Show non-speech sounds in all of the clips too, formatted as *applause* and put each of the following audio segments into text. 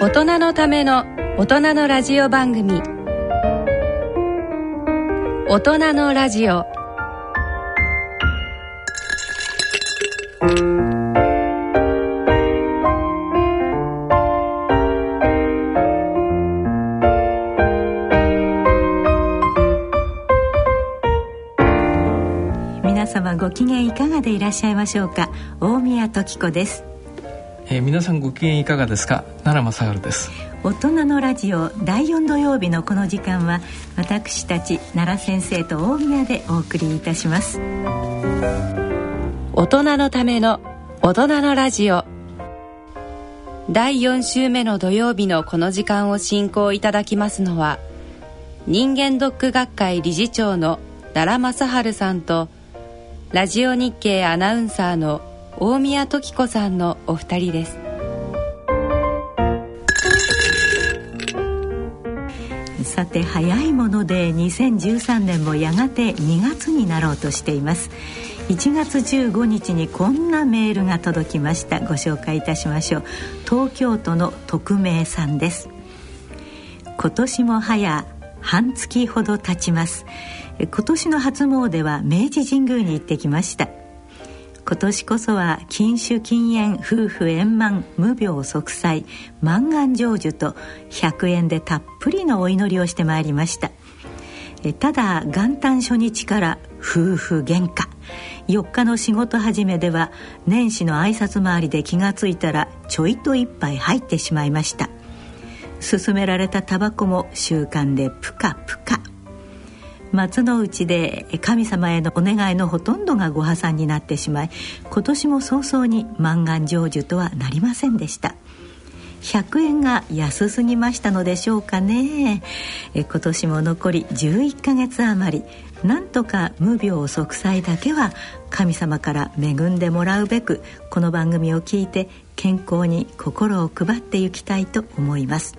大人のための大人のラジオ番組。大人のラジオ。皆様ご機嫌いかがでいらっしゃいましょうか。大宮時子です。えー、皆さんご機嫌いかがですか？奈良正治です。大人のラジオ第4土曜日のこの時間は私たち奈良先生と大宮でお送りいたします。大人のための大人のラジオ。第4週目の土曜日のこの時間を進行いただきますのは人間ドック学会理事長の奈良正治さんとラジオ日経アナウンサーの大宮時子さんのお二人です。さて早いもので2013年もやがて2月になろうとしています。1月15日にこんなメールが届きました。ご紹介いたしましょう。東京都の匿名さんです。今年も早半月ほど経ちます。今年の初詣は明治神宮に行ってきました。今年こそは禁酒禁煙夫婦円満無病息災満願成就と100円でたっぷりのお祈りをしてまいりました。ただ元旦初日から夫婦喧嘩。4日の仕事始めでは年始の挨拶回りで気がついたらちょいと一杯入ってしまいました。勧められたタバコも習慣でプカプカ。松の内で神様へのお願いのほとんどがご破産になってしまい今年も早々に満願成就とはなりませんでした。100円が安すぎましたのでしょうかね。え今年も残り11ヶ月余り。なんとか無病息災だけは神様から恵んでもらうべくこの番組を聞いて健康に心を配っていきたいと思います。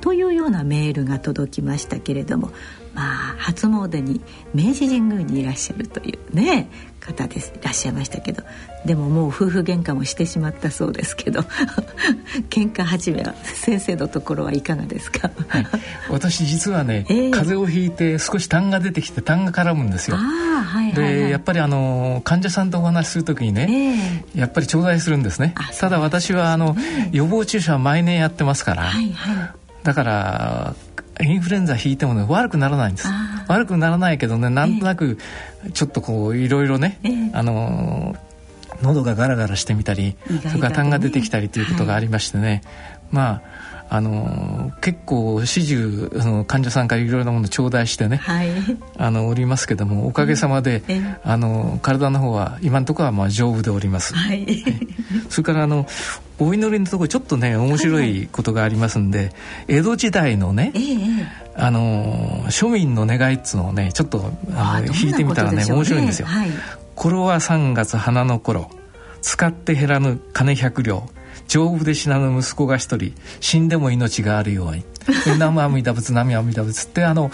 というようなメールが届きましたけれどもまあ初詣に明治神宮にいらっしゃるというね方ですいらっしゃいましたけど。でももう夫婦喧嘩もしてしまったそうですけど。*laughs* 喧嘩始めは先生のところはいかがですか、はい、私実はね、*laughs* えー、風邪をひいて少し痰が出てきて痰が絡むんですよ。はいはいはい、でやっぱりあの患者さんとお話しする時にね、えー、やっぱり頂戴するんですね。ただ私はあの、予防注射は毎年やってますから、はいはい、だからインフルエンザ引いてもね悪くならないんです。悪くならないけどねなんとなくちょっとこういろいろね、えー、あの喉がガラガラしてみたり、ね、それから痰が出てきたりということがありましてね、はい、まああの結構始終あの患者さんからいろいろなものを頂戴してね、はい、あのおりますけどもおかげさまで、うん、あの体の方は今のところはまあ丈夫でおります。はい、それからあのお祈りのところちょっとね面白いことがありますんで、はいはい、江戸時代のね、えー、あの庶民の願いっつうのをねちょっとあの弾いてみたらね、ね、面白いんですよ。はい、頃は3月花の頃使って減らぬ金百両丈夫で死なぬ息子が一人死んでも命があるように。南無阿弥陀仏南無阿弥陀仏ってあの、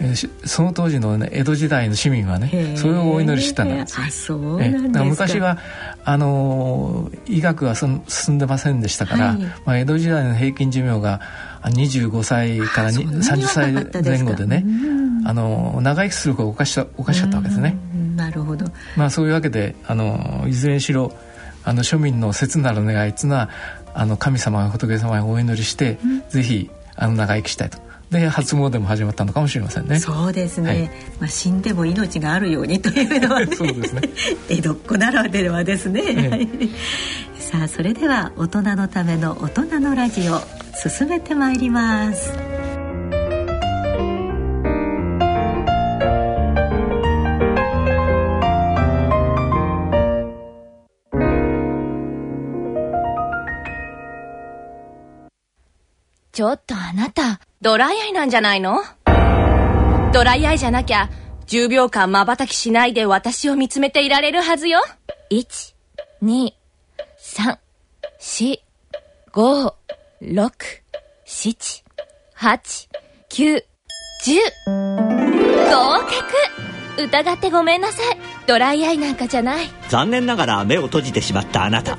えー、その当時の、ね、江戸時代の市民はねそれをお祈りしたんですあそうなんです昔はあの医学は進んでませんでしたから、はい、まあ、江戸時代の平均寿命が25歳から30歳前後でねあの長生きする方がおかしおかしかったわけですね。なるほど、まあ、そういうわけであのいずれにしろあの庶民の切なる願いっていうのはあの神様仏様にお祈りして、うん、ぜひあの長生きしたいと。で初詣も始まったのかもしれませんね。そうですね。はい、まあ死んでも命があるように *laughs* というのは、ね、そうですね。江戸っ子ならではですね。ねさあそれでは大人のための大人のラジオ進めてまいります。ちょっとあなた、ドライアイなんじゃないの？ドライアイじゃなきゃ、10秒間瞬きしないで私を見つめていられるはずよ。1、2、3、4、5、6、7、8、9、10。合格疑ってごめんなさい。ドライアイなんかじゃない。残念ながら目を閉じてしまったあなた。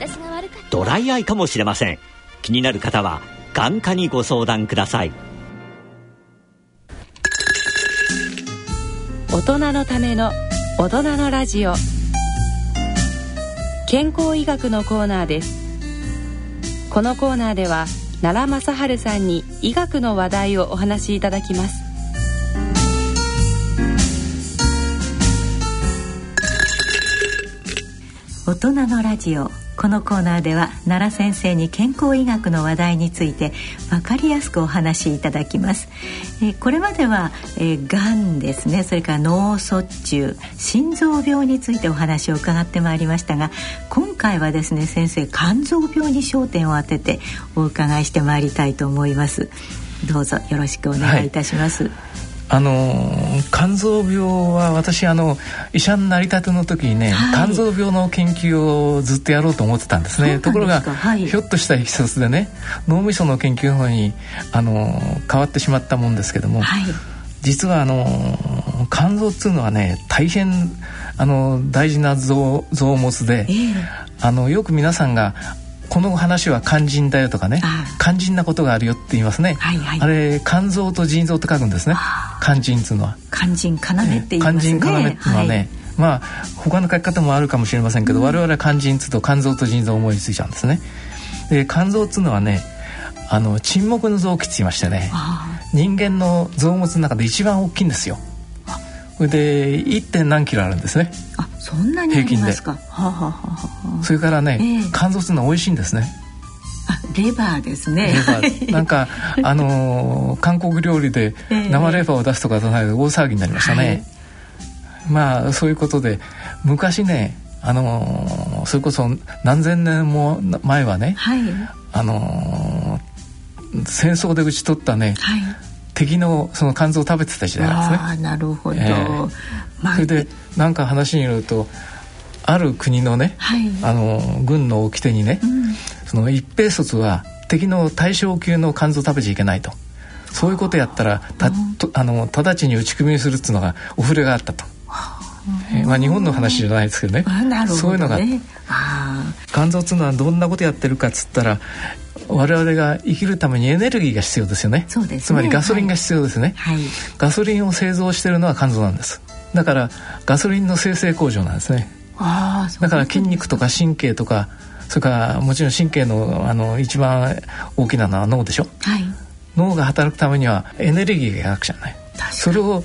ドライアイかもしれません。気になる方は、眼科にご相談ください。大人のための大人のラジオ。健康医学のコーナーです。このコーナーでは奈良正治さんに医学の話題をお話しいただきます。大人のラジオこのコーナーでは奈良先生に健康医学の話題について分かりやすくお話しいただきます、えー、これまでは、えー、がんですね。それから脳卒中心臓病についてお話を伺ってまいりましたが今回はですね先生肝臓病に焦点を当ててお伺いしてまいりたいと思います。どうぞよろしくお願いいたします、はい。あの肝臓病は私あの医者になりたての時にね、はい、肝臓病の研究をずっとやろうと思ってたんですね。ところが、はい、ひょっとしたいきさつでね脳みその研究の方にあの変わってしまったもんですけども、はい、実はあの肝臓っていうのはね大変あの大事な臓臓物で、えー、あのよく皆さんがこの話は肝心だよとかね肝心なことがあるよって言いますね、はいはい、あれ肝臓と腎臓って書くんですね。肝心っていうのは。肝心要って言いますね。肝心要っていうのはね、はい、まあ他の書き方もあるかもしれませんけど、うん、我々は肝心つと肝臓と腎臓を思いついちゃうんですね。で肝臓っつうのはねあの沈黙の臓器って言いましてね人間の臓物の中で一番大きいんですよ。それで 1. 点何キロあるんですね。あそんなに平均で。それからね、えー、肝臓っていうのは美味しいんですね。あレバーですね。なんか *laughs* あのー、韓国料理で生レバーを出すとか出さないで大騒ぎになりましたね、はい、まあそういうことで昔ねあのー、それこそ何千年も前はね、はい、あのー、戦争で討ち取ったね、はい、敵のその肝臓を食べてた時代なんですね。あなるほど、えー、それでなんか話によるとある国のね、はい、あの軍の掟にね、うん、その一兵卒は敵の大将級の肝臓食べちゃいけないと。そういうことやったらたとあの直ちに打ち組みするっていうのがお触れがあったと。えー、まあ、日本の話じゃないですけどね、ね、そういうのが肝臓っていうのはどんなことやってるかっつったら我々が生きるためにエネルギーが必要ですよね、ね、つまりガソリンが必要ですね、はい、ガソリンを製造しているのは肝臓なんですだからガソリンの生成工場なんですね。あだから筋肉とか神経とかそれからもちろん神経のあの一番大きなのは脳でしょ、はい、脳が働くためにはエネルギーがなくちゃない。それを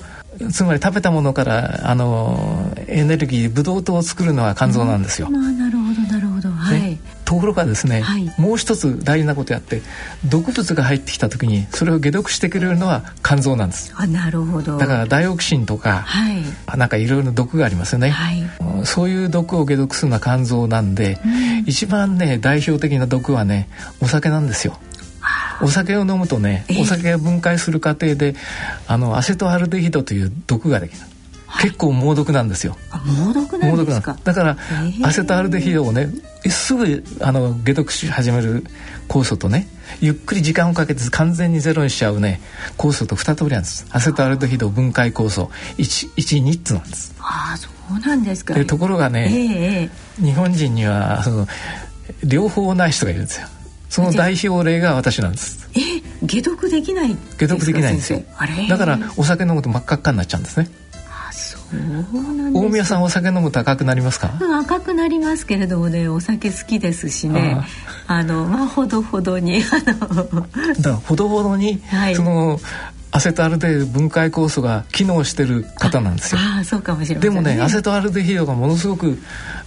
つまり食べたものからあのエネルギーブドウ糖を作るのは肝臓なんですよ。まあ、ところがですね、はい、もう一つ大事なことやって毒物が入ってきた時にそれを解毒してくれるのは肝臓なんです。あなるほど。だからダイオキシンとか、はい、なんかいろいろな毒がありますよね、はい、そういう毒を解毒するのは肝臓なんで、うん、一番ね代表的な毒はねお酒なんですよ。お酒を飲むとねお酒が分解する過程であのアセトアルデヒドという毒ができる結構猛毒なんですよ。猛毒なんですか？だからアセトアルデヒドをねすぐあの解毒し始める酵素とねゆっくり時間をかけて完全にゼロにしちゃうね酵素と2通りなんです。アセトアルデヒド分解酵素112つなんです。ああそうなんですか。でところがね、えー、日本人にはその両方ない人がいるんですよ。その代表例が私なんです。え解毒できない解毒できないんですよ。だからお酒飲むと真っ赤っかになっちゃうんですね大宮さんお酒飲むと赤くなりますか？赤くなりますけれどもねお酒好きですしねあのまあほどほどにあのほどほどに、はい、そのアセトアルデヒド分解酵素が機能してる方なんですよ。ああそうかもしれません、ね、でもねアセトアルデヒドがものすごく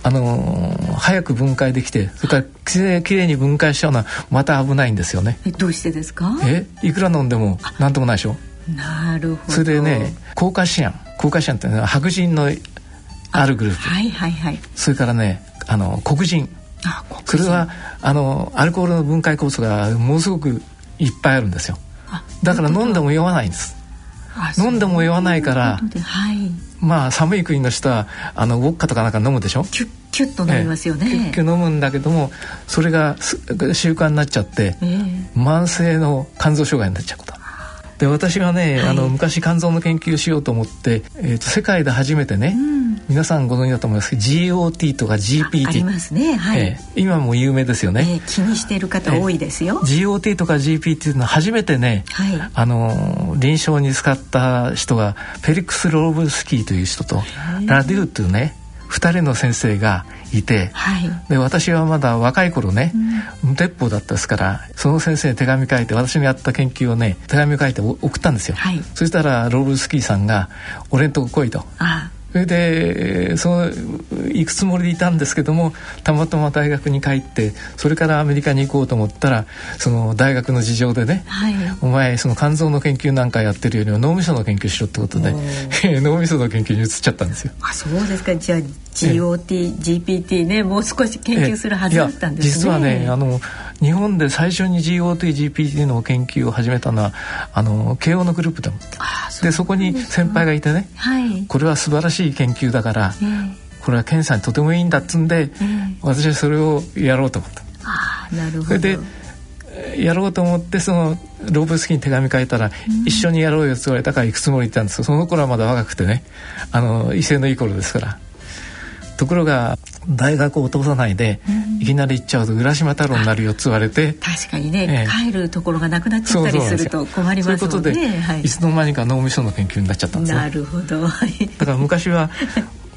あのー、早く分解できてそれからきれいに分解しちゃうのはまた危ないんですよね。えどうしてですか？えいくら飲んでもなんともないでしょ？なるほど。それでね高カシアン高カシアンっていうのは白人のあるグループ。はいはいはい。それからねあの黒人。それはあのアルコールの分解酵素がものすごくいっぱいあるんですよ。だから飲んでも酔わないんです。飲んでも酔わないから、はい、まあ寒い国の人はあのウォッカとかなんか飲むでしょ？キュッキュッと飲みますよね、キュッキュ飲むんだけどもそれが習慣になっちゃって、えー、慢性の肝臓障害になっちゃうことで私はね、はい、あの昔肝臓の研究しようと思って、えーと、世界で初めてね、うん、皆さんご存知だと思いますけど GOT とか GPT ありますね。はい、えー、今も有名ですよね、えー、気にしている方多いですよ、えー、GOT とか GPT っていうのは初めてね、はい、あの臨床に使った人がフェリックス・ローブスキーという人とラデューというね2人の先生がいて、はい、で私はまだ若い頃ね、うん、無鉄砲だったですからその先生に手紙書いて私のやった研究をね手紙を書いて送ったんですよ、はい、そしたらローブスキーさんが「俺んとこ来い」と。あそれでその行くつもりでいたんですけどもたまたま大学に帰ってそれからアメリカに行こうと思ったらその大学の事情でね、はい、お前その肝臓の研究なんかやってるよりは脳みその研究しろってことで *laughs* 脳みその研究に移っちゃったんですよ。あそうですか。じゃあ GOT、GPT ねもう少し研究するはずだったんですね。実はねあの日本で最初に GOT、GPT の研究を始めたのはあの慶応のグループでもでそこに先輩がいてね、はい、これは素晴らしい研究だから、えー、これは検査にとてもいいんだっつんで、えー、私はそれをやろうと思った。あなるほど。それでやろうと思ってそのローブスキーに手紙書いたら、うん、一緒にやろうよって言われたから行くつもりでいたんですけどその頃はまだ若くてね。あの威勢のいい頃ですからところが大学を通さないで、うん、いきなり行っちゃうと浦島太郎になるよって言われて確かにね、えー、帰るところがなくなっちゃったりすると困りますもんね。そういうことで、はい、いつの間にか脳みその研究になっちゃったんですなるほど。*laughs* だから昔は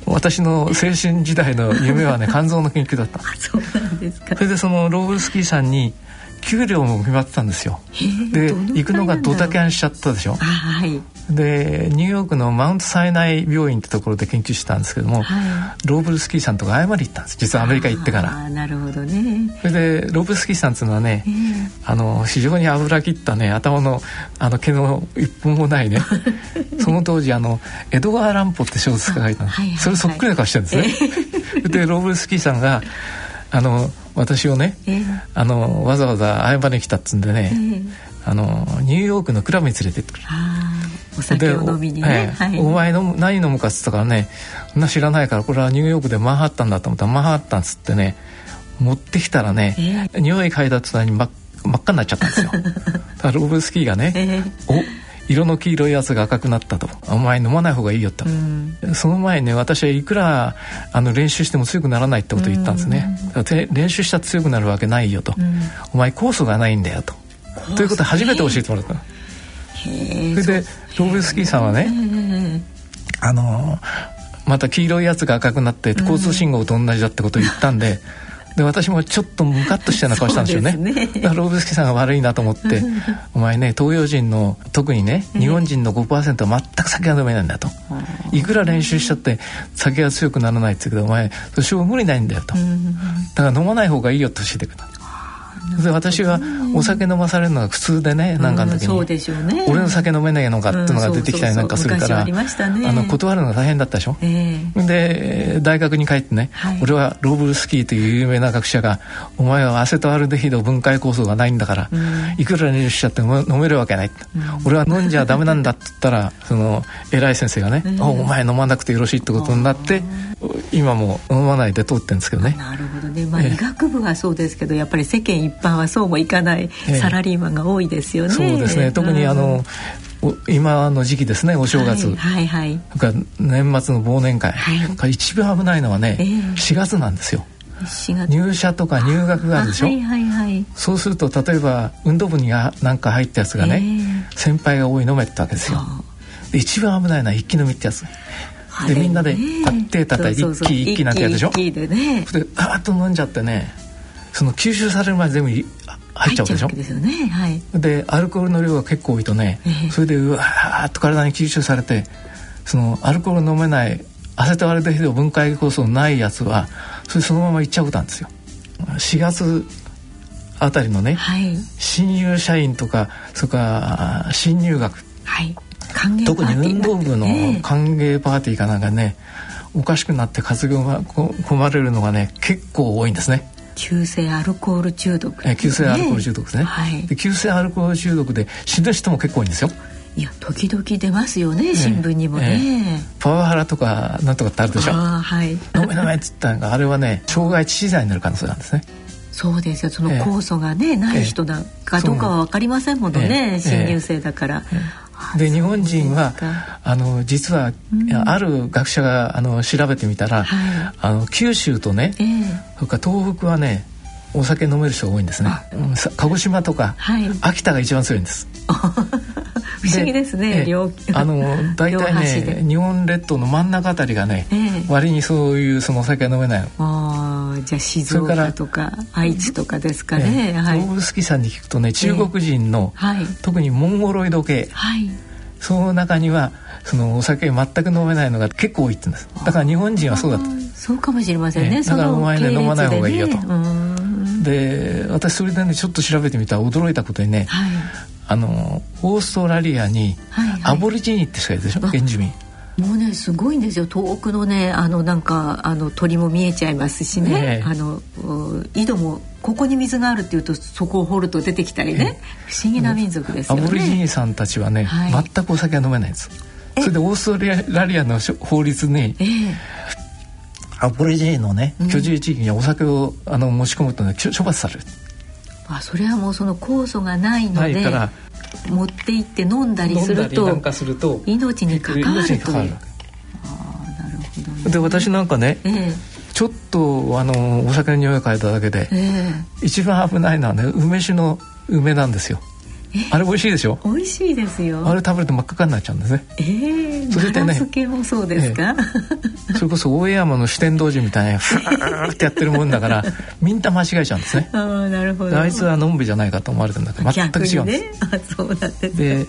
私の青春時代の夢はね *laughs* 肝臓の研究だった。そうなんですか。それでそのローブスキーさんに給料も決まってたんですよ。で行くのがドタキャンしちゃったでしょ、はい、でニューヨークのマウントサイナイ病院ってところで研究してたんですけども、はい、ローブルスキーさんとか謝り行ったんです実はアメリカ行ってから。あなるほどね。それでローブルスキーさんっていうのはね、えー、あの非常に油切ったね頭のあの毛の一本もないね。*laughs* その当時あのエドガー・ランポって小説家がいたの、はいはいはい、それそっくりな顔してるんですね、えー、でローブルスキーさんがあの私をね、えー、あのわざわざ謝りに来たっつんでね、えー、あのニューヨークのクラブに連れてってくる。お酒を飲みにね、はい、お前の何飲むかっつったからねそんな知らないからこれはニューヨークでマンハッタンだと思った。らマンハッタンっつってね持ってきたらね、えー、匂い嗅いだってに真っ真っ赤になっちゃったんですよ。*laughs* だからローブスキーがね、えー、お色の黄色いやつが赤くなったと。お前飲まない方がいいよと、うん、その前にね私はいくらあの練習しても強くならないってことを言ったんですね、うん、練習したら強くなるわけないよと、うん、お前酵素がないんだよと。ということを初めて教えてもらったそれでローベスキーさんはねあのまた黄色いやつが赤くなって交通信号と同じだってことを言ったんで、で私もちょっとムカッとしたような顔したんですよね。ね。だからローブスキさんが悪いなと思って *laughs* お前ね東洋人の特にね日本人の5%は全く酒が飲めないんだと。い。くら練習しちゃって酒が強くならないって言うけどお前それ無理ないんだよと。だから飲まない方がいいよと教えてくれたで私はお酒飲まされるのが苦痛でねなんかの時に、ね、俺の酒飲めないのかっていうのが出てきたりなんかするから、あの断るのが大変だったでしょ、えー、で大学に帰ってね、はい、俺はローブルスキーという有名な学者がお前はアセトアルデヒド分解酵素がないんだから、うん、いくら練習しちゃっても飲めるわけない、うん、俺は飲んじゃダメなんだって言ったらその偉い先生がね、うん、お前飲まなくてよろしいってことになって、今も飲まないで通ってるんですけどね。なるほどね。まあ、医学部はそうですけどやっぱり世間一般はそうもいかないサラリーマンが多いですよね、そうですね。特にあの、今の時期ですねお正月、はいはいはい、年末の忘年会、はい、一番危ないのはね、えー、4月なんですよ。入社とか入学があるでしょ、はいはいはい、そうすると例えば運動部になんか入ったやつがね、えー、先輩が多い飲めってわけですよ。一番危ないのは一気飲みってやつ。でみんなで手叩いて一気一気なんてやるでしょ。でね。でガーッと飲んじゃってねその吸収されるまで全部入っちゃうでしょ？で、ね。はい、でアルコールの量が結構多いとね、えー、それでうわーっと体に吸収されてそのアルコール飲めないアセトアルデヒド分解酵素ないやつはそれそのままいっちゃうことなんですよ。4月あたりのね、はい、新入社員とかそれから新入学、はい、特に運動部の歓迎パーティーかなんかねおかしくなって活動が込まれるのがね結構多いんですね。急性アルコール中毒、ね、急性アルコール中毒ですね、はい、で急性アルコール中毒で死ぬ人も結構多いんですよ。いや時々出ますよね新聞にもね、えパワハラとかなんとかってあるでしょ。あ、はい、飲め飲めっつったがあれはね *laughs* 傷害致死罪になる可能性なんですね。そうですよ。その酵素がね、えない人だかどうかは分かりませんものね、え新入生だから、で日本人はあの実は、うん、ある学者があの調べてみたら、はい、あの九州とね、えー、それから東北はねお酒飲める人が多いんですね、鹿児島とか、はい、秋田が一番強いんです。*laughs* 不思議ですね両あの大体ね日本列島の真ん中あたりがね、えー、割にそういうそのお酒が飲めないの。あじゃあ静岡とか愛知とかですかね、えー、はい、動物好きさんに聞くとね中国人の、えーはい、特にモンゴロイド系、はい、その中にはそのお酒全く飲めないのが結構多いって言うんです。だから日本人はそうだと。そうかもしれませんね、だからお前ね飲まない方がいいよとで私それでねちょっと調べてみたら驚いたことにね、はい、あのオーストラリアにアボリジニって人がいるでしょ、はい、原住民。もうねすごいんですよ。遠くのねあのなんかあの鳥も見えちゃいますしね、ねあの井戸もここに水があるっていうとそこを掘ると出てきたりね、不思議な民族ですよね。アボリジニさんたちはね、はい、全くお酒は飲めないんです。それでオーストラリアの法律に、えー、アボリジニのね居住地域にお酒をあの持ち込むと、ね、処罰される。あそれはもうその酵素がないので持って行って飲んだりすると命に関わるという。あなるほど、ね、で私なんかね、えー、ちょっとあのお酒の匂いを嗅いだだけで、えー、一番危ないのはね梅酒の梅なんですよ。あれ美味しいでしょ？美味しいですよ。あれ食べると真っ赤になっちゃうんですね。ええー、それでね漬もそうですか、えー、それこそ大江山の四天王寺みたいにフ *laughs* ーってやってるもんだからみんな間違えちゃうんですね。ああなるほど。あいつはのんべじゃないかと思われてるんだけど全く違うんです、ね、あそうなんです。で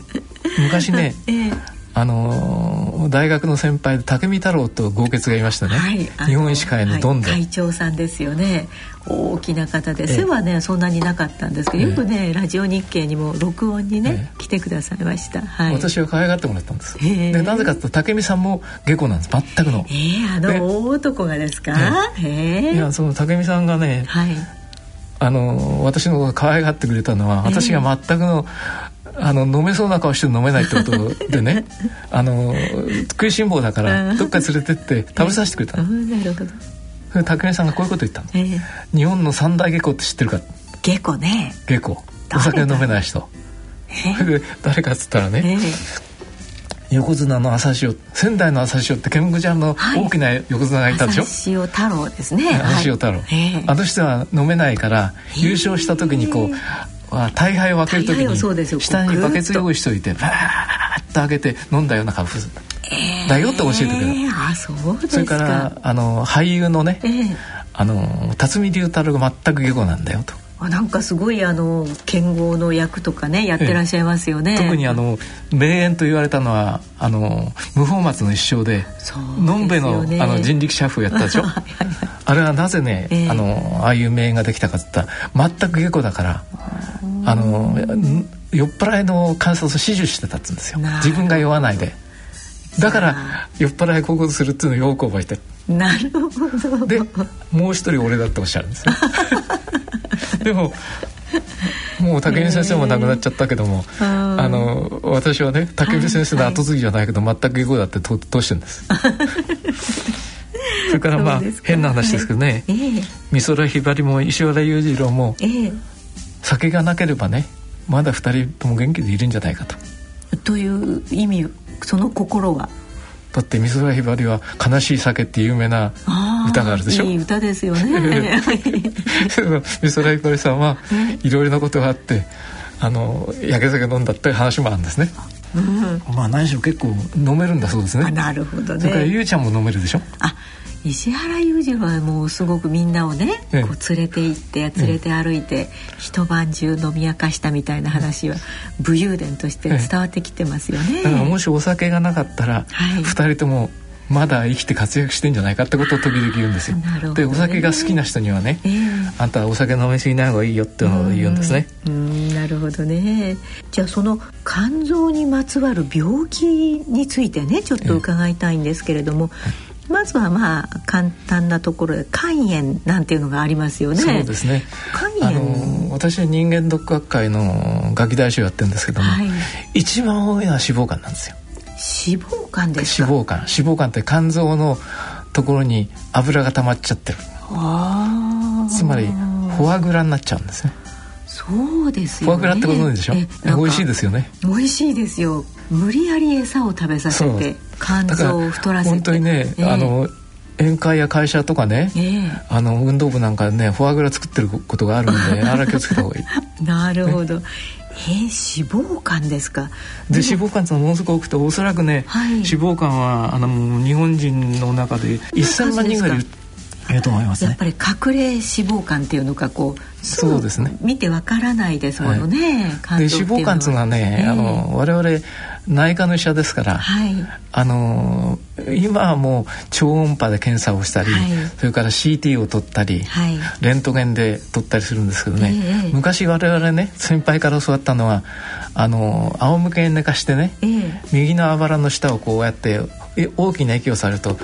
昔ね、*laughs* えーあの大学の先輩で武見太郎と豪傑がいましたね、はい、日本医師会のどんどん、はい、会長さんですよね大きな方で背はねそんなになかったんですけど、よくねラジオ日経にも録音にね、来てくださいました、はい、私は可愛がってもらったんです。でなぜかというと武見さんも下戸なんです。全くの。ええー、あの大男がですか、えいやその武見さんがね、はい、あの私のこと可愛がってくれたのは私が全くの、あの飲めそうな顔して飲めないってことでね。*laughs* あの食いしん坊だからどっか連れてって食べさせてくれたの。なるほど武井さんがこういうこと言ったの、えー、日本の三大下戸って知ってるか？下戸ね。下戸。お酒飲めない人、えー、*laughs* 誰かっつったらね、えー、横綱の朝潮。仙台の朝潮ってケちゃんの大きな横綱がいたでしょ、はい、朝潮太郎ですね。朝潮太郎、はい、あの人は飲めないから優勝した時にこう大敗を分ける時に下にバケツ用意しといてバーッと開けて飲んだような株えー、だよって教えてくれた、あそうそれからあの俳優のね、えー、あの辰巳龍太郎が全く下戸なんだよと。あなんかすごいあの剣豪の役とかねやってらっしゃいますよね、え特にあの名演と言われたのはあの無法松の一生でのんべのあの人力車夫やったでしょ。*laughs* あれはなぜね、えー、あのああいう名演ができたかって言ったら全く下戸だからあの酔っ払いの観察を指示してたっつうんですよ。自分が酔わないでだから酔っ払いこういうことするっていうのをよく覚えてなるほど。でもう一人俺だっておっしゃるんですよ *laughs* でももう武見先生も亡くなっちゃったけども、えー、あの私はね武見先生の後継ぎじゃないけど、はい、全く下校だってと通してるんです。*laughs* それからまあ変な話ですけどね、はいえ。ー、美空ひばりも石原裕次郎も、えー、酒がなければねまだ二人とも元気でいるんじゃないかと。という意味その心は？だって美空ひばりは「悲しい酒」って有名な歌があるでしょ？いい歌ですよね。美空ひばりさんはいろいろなことがあってあの焼け酒飲んだって話もあるんですね、うん、まあ何しろ結構飲めるんだそうですね。なるほどね。それからゆうちゃんも飲めるでしょ？あ石原裕次郎はもうすごくみんなをね、こう連れて行って連れて歩いて、一晩中飲み明かしたみたいな話は武勇伝として伝わってきてますよね。だからもしお酒がなかったら、はい、2人ともまだ生きて活躍してんじゃないかってことを時々言うんですよ。ね、でお酒が好きな人にはね、えー、あんたはお酒飲みすぎない方がいいよってのを言うんですね。うん。なるほどね。じゃあその肝臓にまつわる病気についてねちょっと伺いたいんですけれども、えーまずはまあ簡単なところで肝炎なんていうのがありますよね。そうですね。肝炎。私は人間ドック学会のガキ大将やってるんですけども、はい、一番多いのは脂肪肝なんですよ。脂肪肝です脂肪肝。脂肪肝って肝臓のところに油が溜まっちゃってる。つまりフォアグラになっちゃうんですね。そそうですよ、ね、フォアグラってご存知でしょ？美味しいですよね。美味しいですよ。無理やり餌を食べさせて肝臓を太らせて。本当にね、えー、あの宴会や会社とかね、えー、あの運動部なんかねフォアグラ作ってることがあるんで *laughs* あら気をつけた方がいい。なるほど、ね。えー、脂肪肝ですか？で脂肪肝ってものすごく多くておそらくね、はい、脂肪肝はあの日本人の中で1000万人ぐらいいるえと思います、ね、やっぱり隠れ脂肪肝っていうのかこうそうですね。見てわからないですものね、はい、で脂肪肝っていうのはね、えー、あの我々内科の医者ですから、はい、あの今はもう超音波で検査をしたり、はい、それから CT を取ったり、はい、レントゲンで取ったりするんですけどね、えー、昔我々ね先輩から教わったのはあの仰向けに寝かしてね、えー、右のあばらの下をこうやって大きな息をされると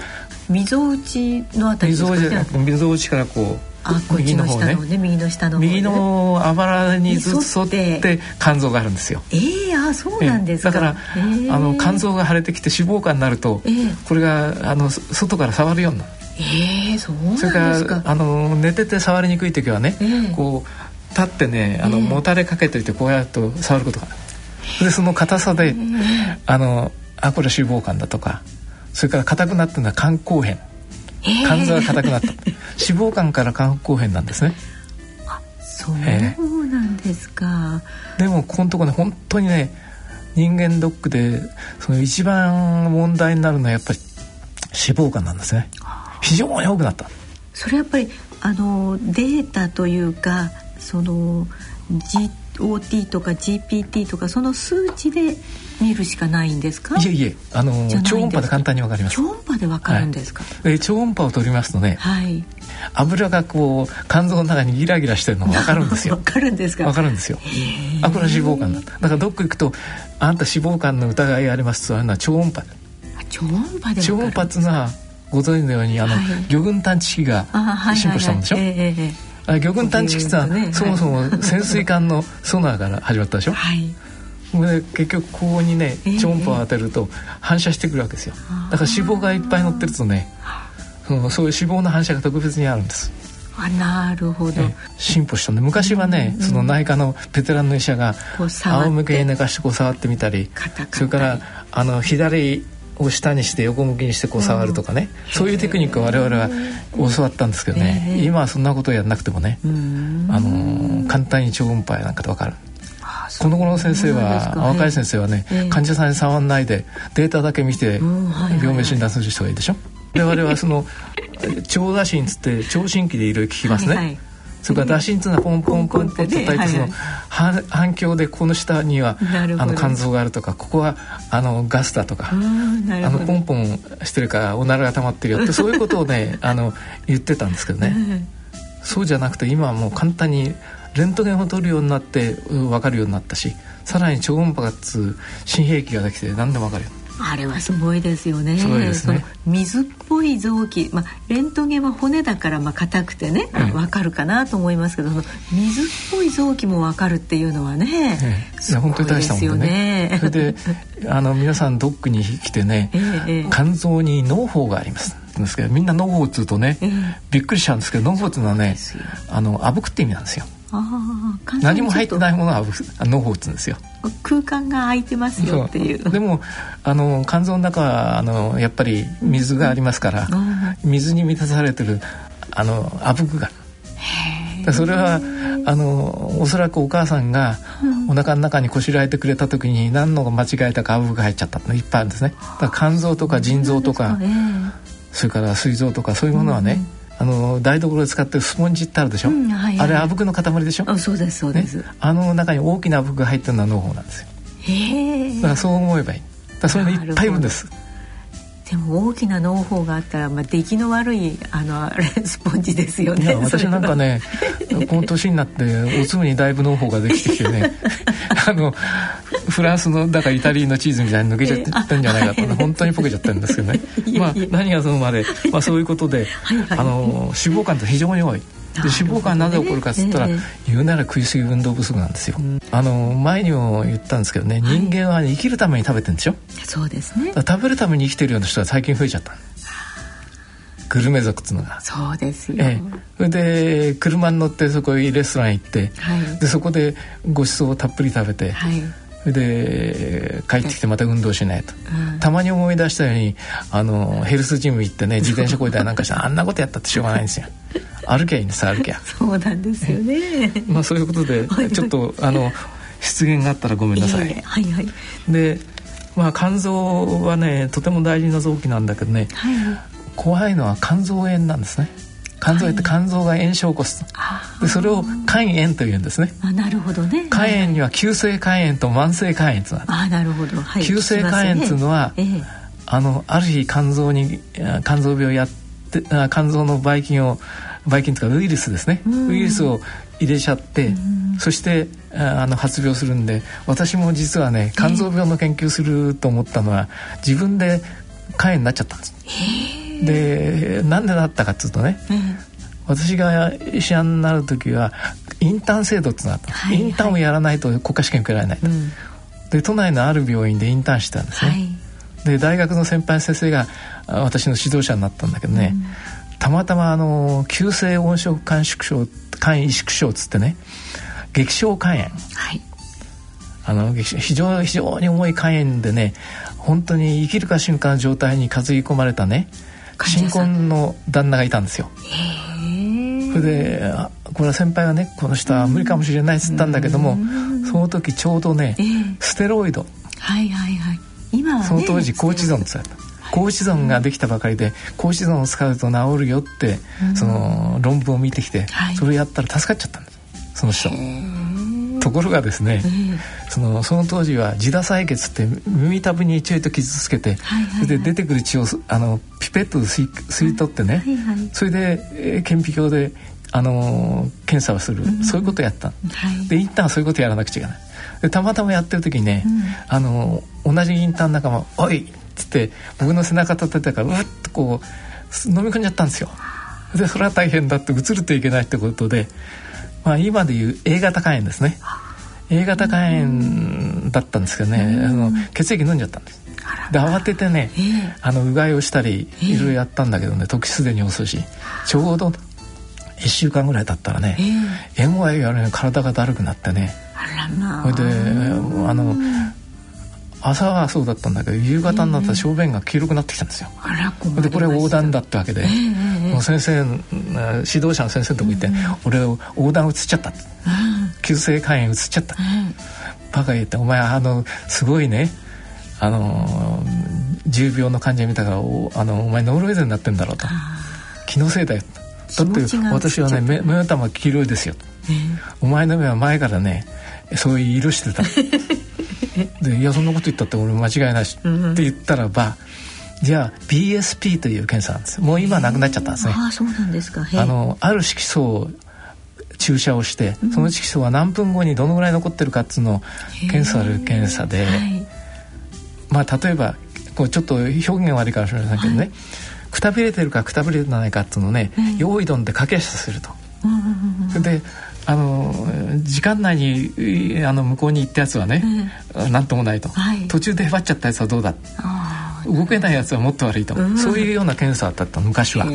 みぞおちのあたりですか、ね、みぞおちからこうあ右の方ね。ね。右の下の右のあばらにずっと沿って。肝臓があるんですよ。ええー、あそうなんですか。だから、えー、あの肝臓が腫れてきて脂肪肝になると、えー、これがあの外から触るようになる。ええー、そうなんですか。それからあの寝てて触りにくい時はね、えー、こう立ってねあの、もたれかけといてこうやると触ることが。あるでその硬さで、あのあこれ脂肪肝だとかそれから硬くなったのは肝硬変。肝臓が硬くなった。*laughs* 脂肪肝から肝硬変なんですね。あそうなんですか、でもここのとこね本当にね人間ドックでその一番問題になるのはやっぱり脂肪肝なんですね。非常に多くなった。それやっぱりあのデータというかその GOT とか GPT とかその数値で見るしかないんですか？いえいえあの超音波で簡単にわかります。超音波でわかるんですか、はい、超音波を取りますとね、はい、油がこう肝臓の中にギラギラしてるのがわかるんですよ。わかるんですか？わかるんですよ。あこれは脂肪肝だだからどっか行くとあんた脂肪肝の疑いありますとあるのは超音波。超音波で超音波っていうのはご存知のようにあの、はい、魚群探知機が進歩したんでしょ、はいはいはいえ。ー、魚群探知機ってのは、ね、そもそも潜水艦のソナーから始まったでしょ、はい。で結局ここにね超音波を当てると反射してくるわけですよ。だから脂肪がいっぱい乗ってるとねそのそういう脂肪の反射が特別にあるんです。あなるほど。進歩したんで昔はね、その内科のベテランの医者が仰向けに寝かしてこう触ってみたりそれからあの左を下にして横向きにしてこう触るとかね、そういうテクニックを我々は教わったんですけどね、今はそんなことをやらなくてもね、あの簡単に超音波なんかで分かる？この頃の先生は若い先生はね、患者さんに触らないでデータだけ見て病名診断する人がいいでしょ？我々はその *laughs* 超打診つって聴診器でいろいろ聞きますね、はいはい、それから打診っていうのはポンポンポンって叩いてその反響でこの下にはあの肝臓があるとかここはあのガスだとかあのポンポンしてるからおならが溜まってるよって *laughs* そういうことをねあの言ってたんですけどね。そうじゃなくて今はもう簡単にレントゲンを取るようになって分かるようになったしさらに超音波がつ新兵器ができて何でも分かるよあれはすごいですよね。すごいですね。水っぽい臓器、まあレントゲンは骨だからまあ硬くてね、わ、うん、かるかなと思いますけど、その水っぽい臓器もわかるっていうのはね、ええ、いや本当に大したもんね。ねそれであの皆さんドックに来てね、え、肝臓に脳胞があります。ですけどみんな脳胞っつうとね、びっくりしちゃうんですけど脳胞っていうのはねあのあぶくって意味なんですよ。何も入ってないものは脳胞っつうんですよ。空間が空いてますよっていう。でもあの肝臓の中はあのやっぱり水がありますから、水に満たされてるあのあぶくが。それはあのおそらくお母さんがお腹の中にこしらえてくれた時に何の間違えたかあぶくが入っちゃったのいっぱいあるんですね。だから肝臓とか腎臓とかそれから膵臓とかそういうものはね、うんあの台所で使ってるスポンジってあるでしょ、うんはいはい、あれあぶくの塊でしょ？あそうですそうです、ね、あの中に大きなあぶくが入ってるのは脳胞なんですよ。へえだからそう思えばいい。だそういうのいっぱいいるんですでも大きな農法があったら、まあ、出来の悪いあのあれスポンジですよね私なんかねこの年になってお粒にだいぶ農法ができてきてね *laughs* あのフランスのだからイタリアのチーズみたいに抜けちゃったんじゃないかと、*laughs* 本当にポケちゃったんですけどね。*laughs* まあ何がそのまで、まあ、そういうことではい、あの脂肪肝って非常に多い。で脂肪肝なぜ起こるかっつったら、えー、言うなら食い過ぎ運動不足なんですよ、うん、あの前にも言ったんですけどね、人間は、ね、生きるために食べてるんでしょそうですね。食べるために生きてるような人が最近増えちゃった。グルメ族っつうのが。そうですよ、ええ、それで車に乗ってそこへレストラン行って、はい、でそこでご馳走をたっぷり食べて、はい、で帰ってきてまた運動しないと、うん、たまに思い出したようにあのヘルスジム行ってね自転車こいたりなんかしてあんなことやったってしょうがないんですよ歩きゃいいんです歩きゃ *laughs* そうなんですよね。まあそういうことでちょっとあの失言があったらごめんなさい、いはいはい。でまあ肝臓はねとても大事な臓器なんだけどね、はい、怖いのは肝臓炎なんですね。肝臓炎って肝臓が炎症を起こす。でそれを肝炎というんですね。あなるほどね。肝炎には急性肝炎と慢性肝炎とあなるほど、はい、急性肝炎っていうのは、ね。ええ、あのある日肝臓に肝臓病やって肝臓のばい菌をばい菌とかウイルスですね。ウイルスを入れちゃってそしてあの発病するんで私も実はね肝臓病の研究すると思ったのは自分で肝炎になっちゃったんです。でなんでなったかっつうとね、私が医者になる時はインターン制度ってのがあった、はいはい、インターンをやらないと国家試験受けられないと、うん、で都内のある病院でインターンしてたんですね、はい、で大学の先輩先生が私の指導者になったんだけどね、うん、たまたまあの急性温色肝縮症肝萎縮症っつってね激症肝炎、はい、あの非常非常に重い肝炎でね本当に生きるか瞬間の状態に担ぎ込まれたね新婚の旦那がいたんですよ。それでこれは先輩がねこの人は無理かもしれないっつったんだけどもその時ちょうどね、ステロイド、はいはいはい、今、ね、その当時コーチゾンって言われた。コーチゾンができたばかりでコーチゾンを使うと治るよってその論文を見てきて、それをやったら助かっちゃったんです。その人。ところがですね、そのその当時は自打採血って耳たぶにちょいと傷つけて、それで出てくる血をあのピペットで吸い吸い取ってね、それで、えー、顕微鏡であのー、検査をする、そういうことをやった、でインターンはそういうことやらなくちゃいけない。でたまたまやってる時にね、あのー、同じインターン仲間「おい!」っつって僕の背中立てたからうっとこう飲み込んじゃったんですよ。でそれは大変だって移るといけないってことでまあ、今でいう A 型肝炎ですね。A 型肝炎だったんですけどね、あの血液飲んじゃったんです。で慌ててね、えー、あのうがいをしたりいろいろやったんだけどね時すでに遅いしちょうど1週間ぐらい経ったらね、えー、MY やる体がだるくなってね。それであの朝はそうだったんだけど夕方になったら小便が黄色くなってきたんですよ。でこれ横断だってわけで、もう先生指導者の先生のとこ行って、俺横断移っちゃった、急性肝炎移っちゃった、バカ言ってお前あのすごいね。あの重病の患者見たからおあのお前ノルウェーゼになってんだろうと。気のせいだよ。だって私はね目目頭黄色いですよ、お前の目は前からねそういう色してた。*laughs* でいやそんなこと言ったって俺間違いないし、って言ったらばじゃあ BSP という検査なんです。もう今なくなっちゃったんですね。あそうなんですか。あのある色素を注射をして、その色素は何分後にどのぐらい残ってるかっつうのを検査する検査で、はい、まあ例えばこうちょっと表現悪いかもしれませんけどね、はい、くたびれてるかくたびれてないかっつうのをね、用意どんで掛け合すると。であの時間内にあの向こうに行ったやつはね、うん、なんともないと、はい、途中でへばっちゃったやつはどうだ？動けないやつはもっと悪いと、うん、そういうような検査だった昔は。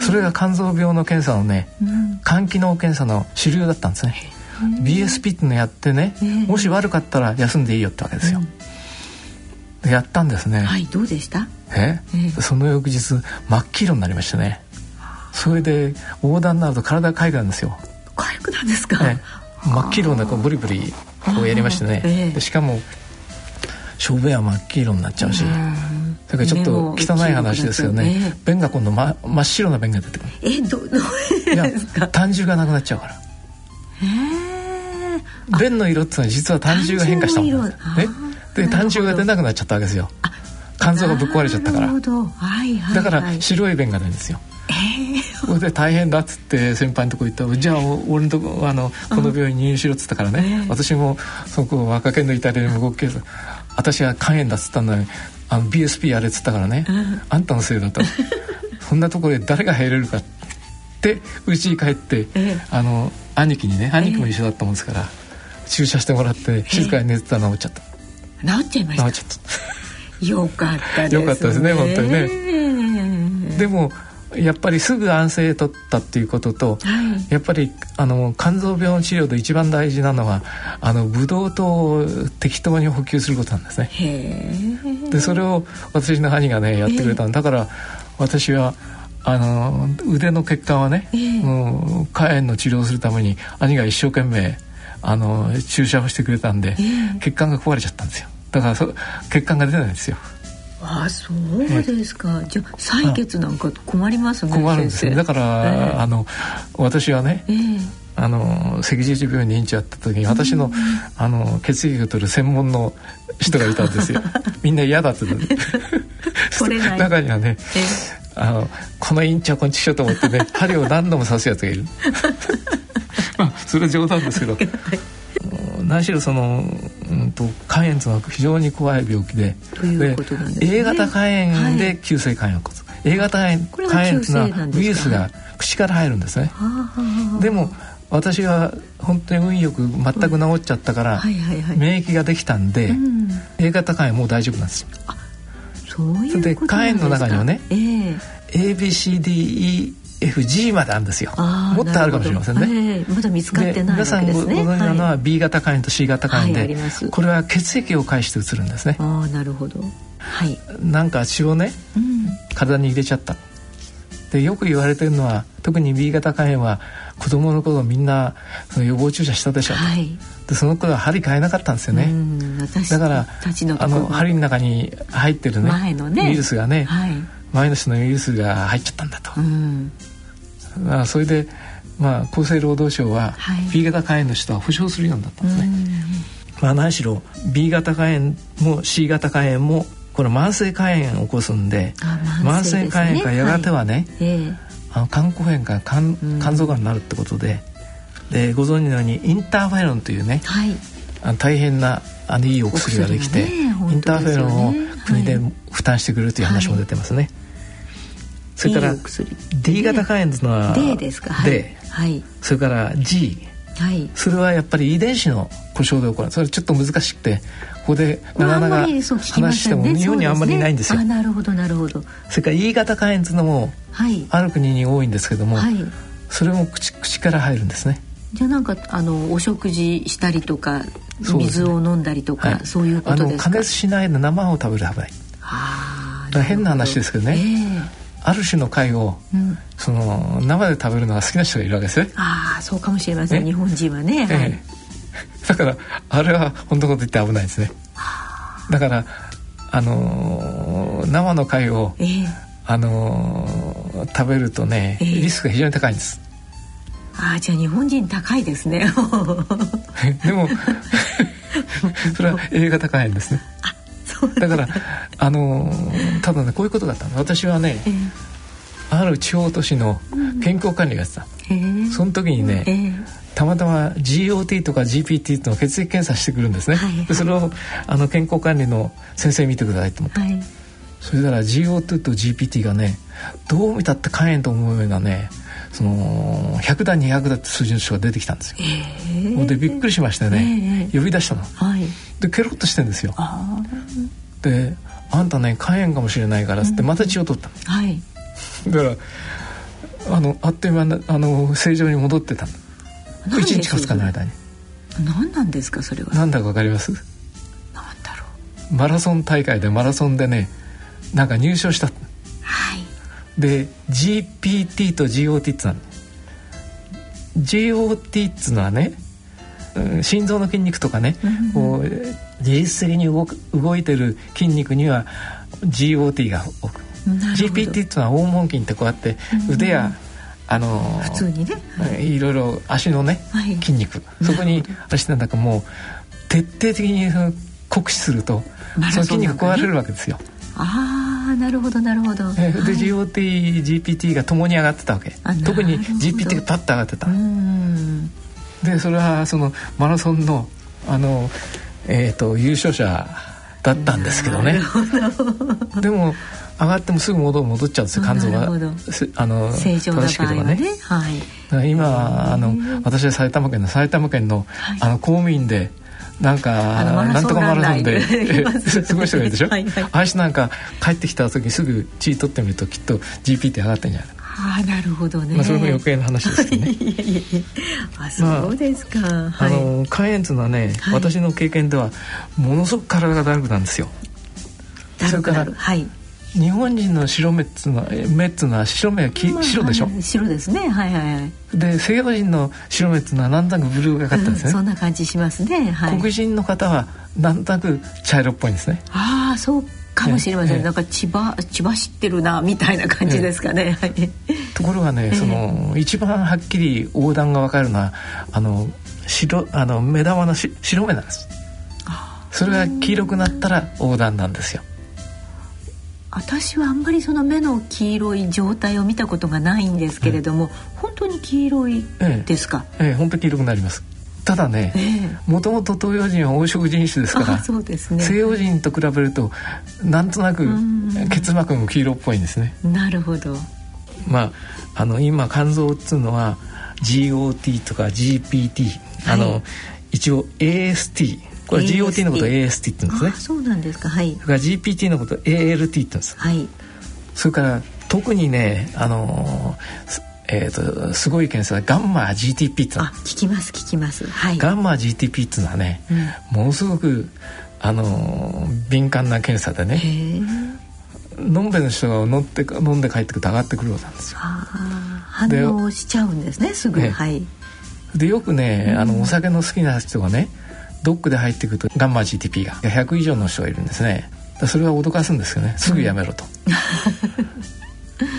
それが肝臓病の検査のね、うん、肝機能検査の主流だったんですね。BSP ってのやってねもし悪かったら休んでいいよってわけですよ、やったんですね。はいどうでした？え？その翌日真っ黄色になりましたね。それで横断になると体がかゆくなるんですよ痒くなんですか、ね、真っ黄色なこうブリブリこうやりましてね、えでしかも小便は真っ黄色になっちゃうし、だからちょっと汚い話ですよね、便が今度、ま、真っ白な便が出てくる。えどどうですか？胆汁がなくなっちゃうから。便の色ってのは実は胆汁が変化したもんね。で胆汁が出なくなっちゃったわけですよ。肝臓がぶっ壊れちゃったから。だから白い便が出るんですよそれで大変だっつって先輩のとこ行ったら「じゃあ俺のとこあのこの病院に入院しろ」っつったからね、私もそこ若気の至りに動くけど私は肝炎だっつったのにあの BSP やれっつったからね、あんたのせいだと。*laughs* そんなところで誰が入れるかってうちに帰って、あの兄貴にね兄貴も一緒だったもんですから、注射してもらって静かに寝てたら治っちゃった治っちゃいました。治っちゃった。よかったですね。よかったですね本当にね。でもやっぱりすぐ安静取ったっていうことと、はい、やっぱりあの肝臓病の治療で一番大事なのはあのブドウ糖を適当に補給することなんですね。でそれを私の兄がねやってくれたんだから私はあの腕の血管はね、もう肝炎の治療をするために兄が一生懸命あの注射をしてくれたんで、血管が壊れちゃったんですよ。だからそ血管が出ないんですよ。あそうですか、じゃあ採血なんか困りますね困るんですよだから、あの私はね、あの赤十字病院に院長やった時に私の,、あの血液を取る専門の人がいたんですよ。*laughs* みんな嫌だって。*laughs* 中にはね、あのこの院長こんちしようと思ってね *laughs* 針を何度も刺すやつがいる。まあそれは冗談ですけど何しろその、うんと、肝炎というのは非常に怖い病気で。で、ね、A 型肝炎で急性肝炎を起こす、はい、A 型肝炎というのはウイルスが口から入るんですね。でも私は本当に運よく全く治っちゃったから、免疫ができたんで、うん、A 型肝炎もう大丈夫なんです。あそういうで肝炎の中にはね、えー、ABCDEFG まであるんですよ。もっとあるかもしれませんね、えー、まだ見つかってない皆さんご存知なのは B 型肝炎と C 型肝炎で、はい、これは血液を介してうつるんですね。ああなるほど。はい。なんか血をね、うん、体に入れちゃった。でよく言われてるのは特に B 型肝炎は子供の頃みんなその予防注射したでしょ、はい、でその頃は針買えなかったんですよね。だからあの針の中に入ってるねね。ウイルスがね、はい、前の人のウイルスが入っちゃったんだと、うん、まあ、それで、まあ、厚生労働省は B 型肝炎の人は保証するようになったんですね、まあ、何しろ B 型肝炎も C 型肝炎もこれ慢性肝炎を起こすんで慢性,、肝炎かやがてはね、はい。えーあの肝硬変か肝肝臓がんになるってことででご存知のようにインターフェロンというね、はい、あの大変なあのいいお薬ができて、ねね、インターフェロンを国で負担してくれるという話も出てますね。はい、それから D 型肝炎というのは D ですか、はい、D、はい、それから G、はい、それはやっぱり遺伝子の故障で起こる。それちょっと難しくてここでなかなか話しても日本にあんまりいないんですよ。なるほどなるほど。それから E 型肝炎というのもある国に多いんですけども、はい、それも口口から入るんですね。じゃあなんかあのお食事したりとか水を飲んだりとかそう、ねはい、いうことですか？加熱しないで生を食べるあ。変な話ですけどね。えー、ある種の貝を、うん、その生で食べるのが好きな人がいるわけですね。ああ、そうかもしれません。日本人はね。はい。えーだからあれは本当のこと言って危ないですね。だからあのー、生の貝を、えー、あのー、食べるとね、えー、リスクが非常に高いんです。ああじゃあ日本人高いですね。*laughs* でも *laughs* それは A 型肝炎ですねだからあのー、ただねこういうことだったの。私はね、えー、ある地方都市の健康管理がやってた、うん、その時にね、えーたまたま GOT とか GPT の血液検査してくるんですね、はいはい、でそれをあの健康管理の先生見てくださいと思って、はい、それなら GO2 と GPT がねどう見たって肝炎と思うようなねその100だ200だって数字の人が出てきたんですよ、えー、でびっくりしましてね、えー、呼び出したの、はい、でケロッとしてんですよ。で「あんたね肝炎かもしれないから」っつってまた血を取ったの、はい、だからあのあっという間にあの正常に戻ってたの。1日2日の間に。何なんですかそれは。何だか分かります？何だろう。マラソン大会でマラソンでねなんか入賞したはいで GPT と GOT ってのは GOT っつうのはね心臓の筋肉とかね、こう自律的に動く動いてる筋肉には GOT が多く。GPT っていうのは黄門筋ってこうやって腕やあの普通にね、はい、いろいろ足のね、はい、筋肉。そこに足なんだかもう徹底的に酷使するとその筋肉壊れるわけですよ。ああなるほどなるほど。で、はい、GOT、GPT がともに上がってたわけ。特に GPT がパッと上がってた。でそれはそのマラソンのあのえっ、ー、と優勝者だったんですけどね。でも上がってもすぐ戻戻っちゃうんですよ。肝臓があの正常な場合はね、ね、はい、今あの私は埼玉県の埼玉県の,、あの公務員でなんかなんとかマラソンですごい人がいるでしょ？はい、あい。つなんか。帰ってきた時にすぐ血取ってみるときっと GPT 上がってんじゃない？あなるほどね、まあ、それも余計な話ですけどね。*laughs* いやいやいや。あそうですか、まあ、はい、あの肝炎というのはね、はい、私の経験ではものすごく体がだるくなんですよ。それからはい日本人の白目っつうのは目っつうのは白目はき、まあ、白でしょ、はい、白ですね。はいはいはい。で西洋人の白目っつうのはなんとなくブルーがかったんですね、うん、そんな感じしますね、はい、黒人の方はなんとなく茶色っぽいんですね。ああそうかもしれません、ええ、なんか千葉千葉知ってるなみたいな感じですかね、え、ところがね、その一番はっきり横断がわかるのはあの白あの目玉のし白目なんです。それが黄色くなったら横断なんですよ私はあんまりその目の黄色い状態を見たことがないんですけれども、うん、本当に黄色いですか、ええ。ええ、本当に黄色くなります。ただねもともと東洋人は黄色人種ですからそうです、ね、西洋人と比べるとなんとなく結膜も黄色っぽいんですね。なるほど。まああの今肝臓っつうのは GOT とか GPT あの、はい、一応 AST これ GOT のこと AST って言うんですね。そうなんですか。はい。それから GPT のこと ALT って言うんです。はい。それから特にねあのえーと、すごい検査はガンマ GTP ってあ聞きます聞きます。はい。ガンマ GTP っていうのはね、うん、ものすごくあの敏感な検査でねのんべの人が飲って飲んで帰ってくると上がってくるようなんですよ。反応しちゃうんですねすぐ、ね、はい。でよくねあのお酒の好きな人がねドックで入ってくるとガンマ GTP が100以上の人がいるんですね。それは脅かすんですよね。すぐやめろと、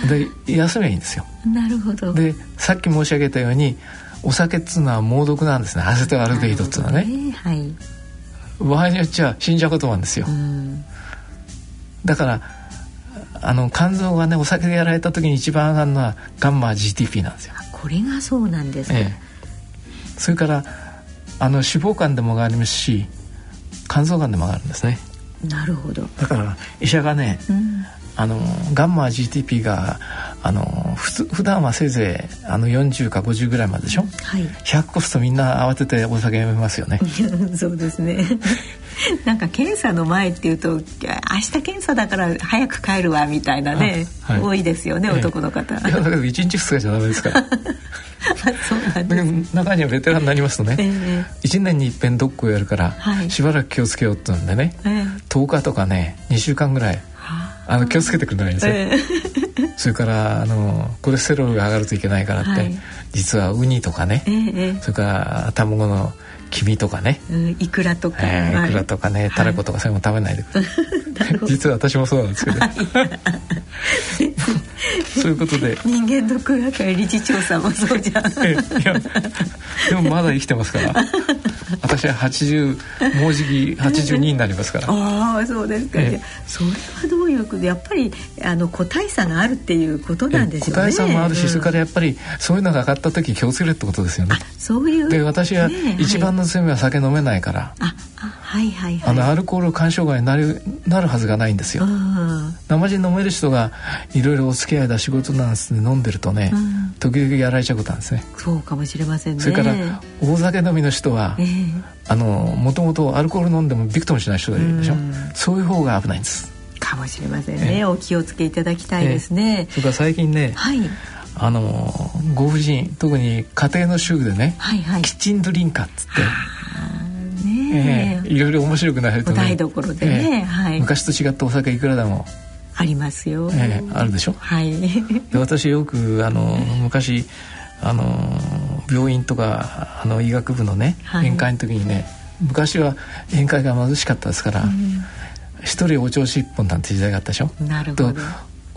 で休めばいいんですよ。なるほど。でさっき申し上げたようにお酒っつうのは猛毒なんですね。アセトアルデヒドっつうのはね、ね、はい。場合によっちゃ死んじゃうことなんですよ、だからあの肝臓がねお酒でやられた時に一番上がるのはガンマ GTP なんですよ。これがそうなんですね、ええ、それからあの脂肪肝でも上がりますし肝臓がんでも上がるんですね。なるほど。だから医者がね、うん、あのガンマ GTP があのふつ普段はせいぜいあの40か50ぐらいまででしょ、はい、100越すとみんな慌ててお酒やめますよね。*laughs* そうですね *laughs* なんか検査の前っていうと明日検査だから早く帰るわみたいなね、はい、多いですよね、男の方。いやだけど1日2日じゃダメですから。*laughs* そうなん中にはベテランになりますとね、えー、1年に一遍ドックをやるから、はい、しばらく気をつけようってんでね、えー、10日とかね2週間ぐらいあ。の気をつけてくれないんですよ、えー、*laughs* それからあのコレステロールが上がるといけないからって、はい、実はウニとかね、えー、それから卵の黄身とかね、うん、イクラとか、えー、イクラとかね、タラコとかそういうの食べないでください実は私もそうなんですけど。*laughs* そういうことで。人間ドック学会理事長さんもそうじゃん。いやでもまだ生きてますから。私は80もうじき82になりますから。ああそうですか、ね、それはどういうことやっぱりあの個体差があるっていうことなんでしょうね個体差もあるし、うん、それからやっぱりそういうのが上がった時気をつけるってことですよね。そういうで私は一番の強みは酒飲めないから、あはいはいはい、あのアルコール干渉外になるなるはずがないんですよ。生地飲める人がいろいろお付き合いだ仕事なんですね。飲んでるとね、うん、時々やられちゃうことなんですね。そうかもしれませんね。それから大酒飲みの人は、えー、あのもともとアルコール飲んでもびくともしない人がいるでしょ、うん、そういう方が危ないんです。かもしれませんね、えー、お気をつけいただきたいですね、えー、それから最近ね、はい。あのご婦人特に家庭の主婦でね、はいはい、キッチンドリンカーっつって。ねえー、いろいろ面白くなるとね。台所でね、えー、はい、昔と違ったお酒いくらでも。ありますよ、えー、あるでしょ？はい。で私よくあの昔あの病院とかあの医学部のね、はい、宴会の時にね昔は宴会が貧しかったですから、一、うん、人お調子一本なんて時代があったでしょ？なるほど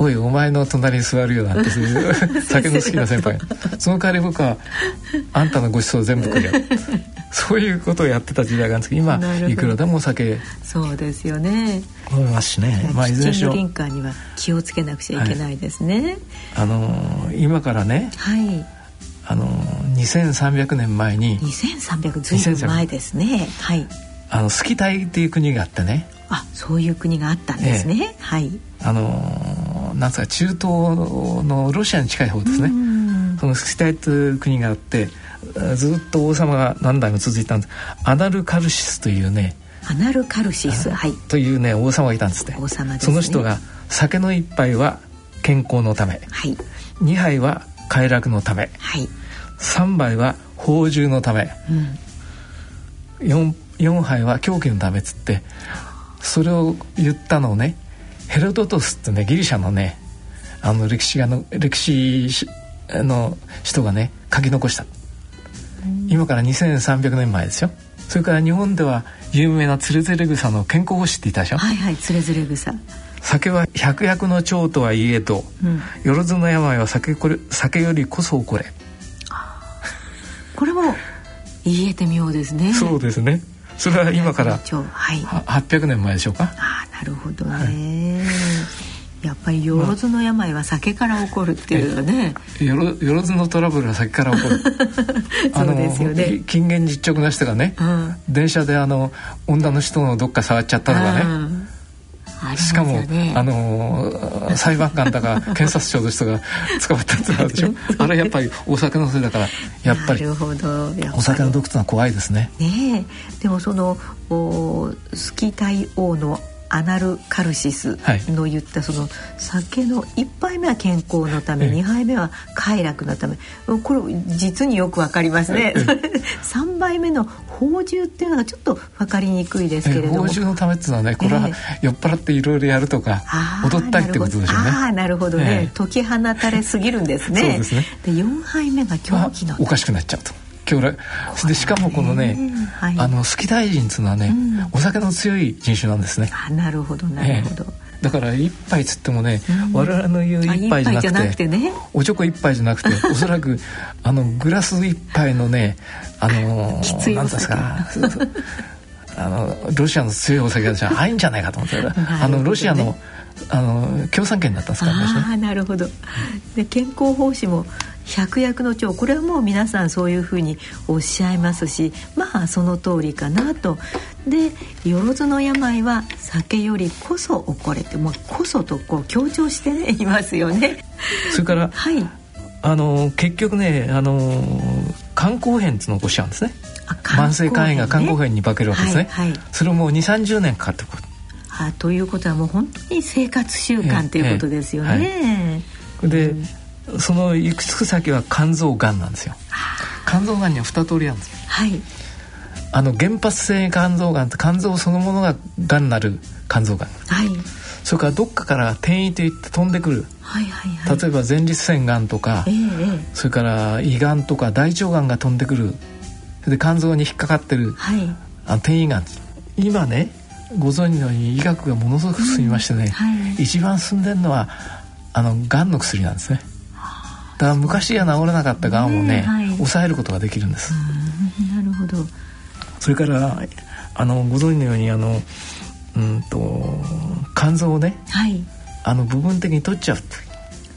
おいお前の隣に座るよなんて *laughs* 酒の好きな先輩。その代わり僕はあんたのご馳走全部くれよそういうことをやってた時代があるんですけど今いくらでもお酒そうですよね。飲めますしね、まあ、いずれにしろリンカーには気をつけなくちゃいけないですね、はい、あのー、今からね、はい、あのー、2300年前に2300ずいぶん前ですね。はい。あのスキタイっていう国があってねあそういう国があったんですね、ええ、はい。あのなんすか中東のロシアに近い方ですね。そのスキタイという国があってずっと王様が何代も続いたんです。アナルカルシスというねアナルカルシス、はい、というね王様がいたんですね王様、ね、その人が酒の一杯は健康のため、はい、2杯は快楽のため、はい、3杯は宝珠のため、うん、4, 4杯は狂気のためっつってそれを言ったのをねヘロドトスってねギリシャのねあの歴史がの歴史の人がね書き残した、うん、今から2300年前ですよ。それから日本では有名なつれづれ草の健康保湿って言ったでしょ。はいはいつれづれ草酒は百薬の長とはいえと、うん、よろずの病は酒これ酒よりこそ起これ。これも言えてみようですね。そうですねそれは今から800年前でしょうか？あなるほどね、はい。やっぱりよろずの病は酒から起こるっていうのね、よろよろずのトラブルは酒から起こる。*laughs* そうですよね。近現実直な人がね、うん、電車であの女の人のどっか触っちゃったとかね、しかも、あの裁判官だか *laughs* 検察庁の人が捕まったってあるでしょ？あれやっぱりお酒のせいだからやっぱりお酒の毒ってのは怖いですね。ねでもそのおスキ大王のアナルカルシスの言ったその酒の1杯目は健康のため、2杯目は快楽のため。これ実によくわかりますね。*laughs* 3杯目の宝珠っていうのがちょっと分かりにくいですけれども。宝珠のためっていうのはねこれは酔っ払っていろいろやるとか、踊ったりってことでしょうね。ああなるほどね、解き放たれすぎるんですね。そうですね。で4杯目が狂気のおかしくなっちゃうと今日でしかもこのね、はい、あのスキ大臣っていうのはね、うん、お酒の強い人種なんですね。あなるほどなるほど。えー、だから一杯つってもね、うん、我々の言う一杯じゃなくてね、おちょこ一杯じゃなくて *laughs* おそらくあのグラス一杯のねあの何ですか。あのロシアの強いお酒じゃないんじゃないかと思ってあのロシアのあの共産権だったんですからね。あなるほど。で健康奉仕も百薬の長これはもう皆さんそういうふうにおっしゃいますしまあその通りかなと。でよろずの病は酒よりこそ起これてもうこそとこう強調してねいますよね。それから、はい、あの結局ねあの肝硬変ってのを起こしちゃうんですね。慢性肝炎が肝硬変に化けるわけですね。はいはい、それも2 3 0年かかってくる。あということはもう本当に生活習慣ということですよね。ええはい、で、うんその行くつく先は肝臓がんなんですよ。肝臓がんには二通りあるんですよ。はい。あの原発性肝臓がんって肝臓そのものががんになる肝臓がん。はい。それからどっかから転移といって飛んでくる、はいはいはい、例えば前立腺がんとか、えー、それから胃がんとか大腸がんが飛んでくる。で肝臓に引っかかってる、はい、あの転移がん。今ねご存知のように医学がものすごく進みましてね、うんはい、一番進んでるのはあのがんの薬なんですね。だから昔は治らなかったがんをね、はい、抑えることができるんです。なるほど。それからあのご存知のようにあのうんと肝臓をね、はい、あの部分的に取っちゃう。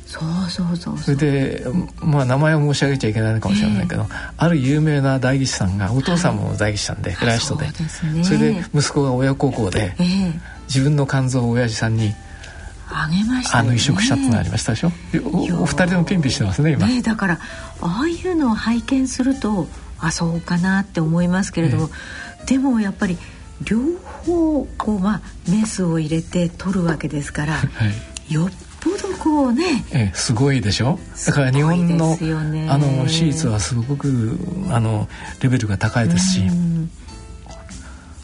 そうそうそうそれでまあ名前を申し上げちゃいけないのかもしれないけど、えー、ある有名な代議士さんがお父さんも代議士さんで、偉い。人で。それで息子が親孝行で、えー、自分の肝臓を親父さんにあげました、ね、あの移植したってのありましたでしょ？お二人でもピンピンしてますね今。ねだからああいうのを拝見するとあそうかなって思いますけれども、でもやっぱり両方こうまあメスを入れて取るわけですから、*laughs* はい、よっぽどこうね、ええ、すごいでしょ？だから日本の、ね、あの手術はすごくあのレベルが高いですし、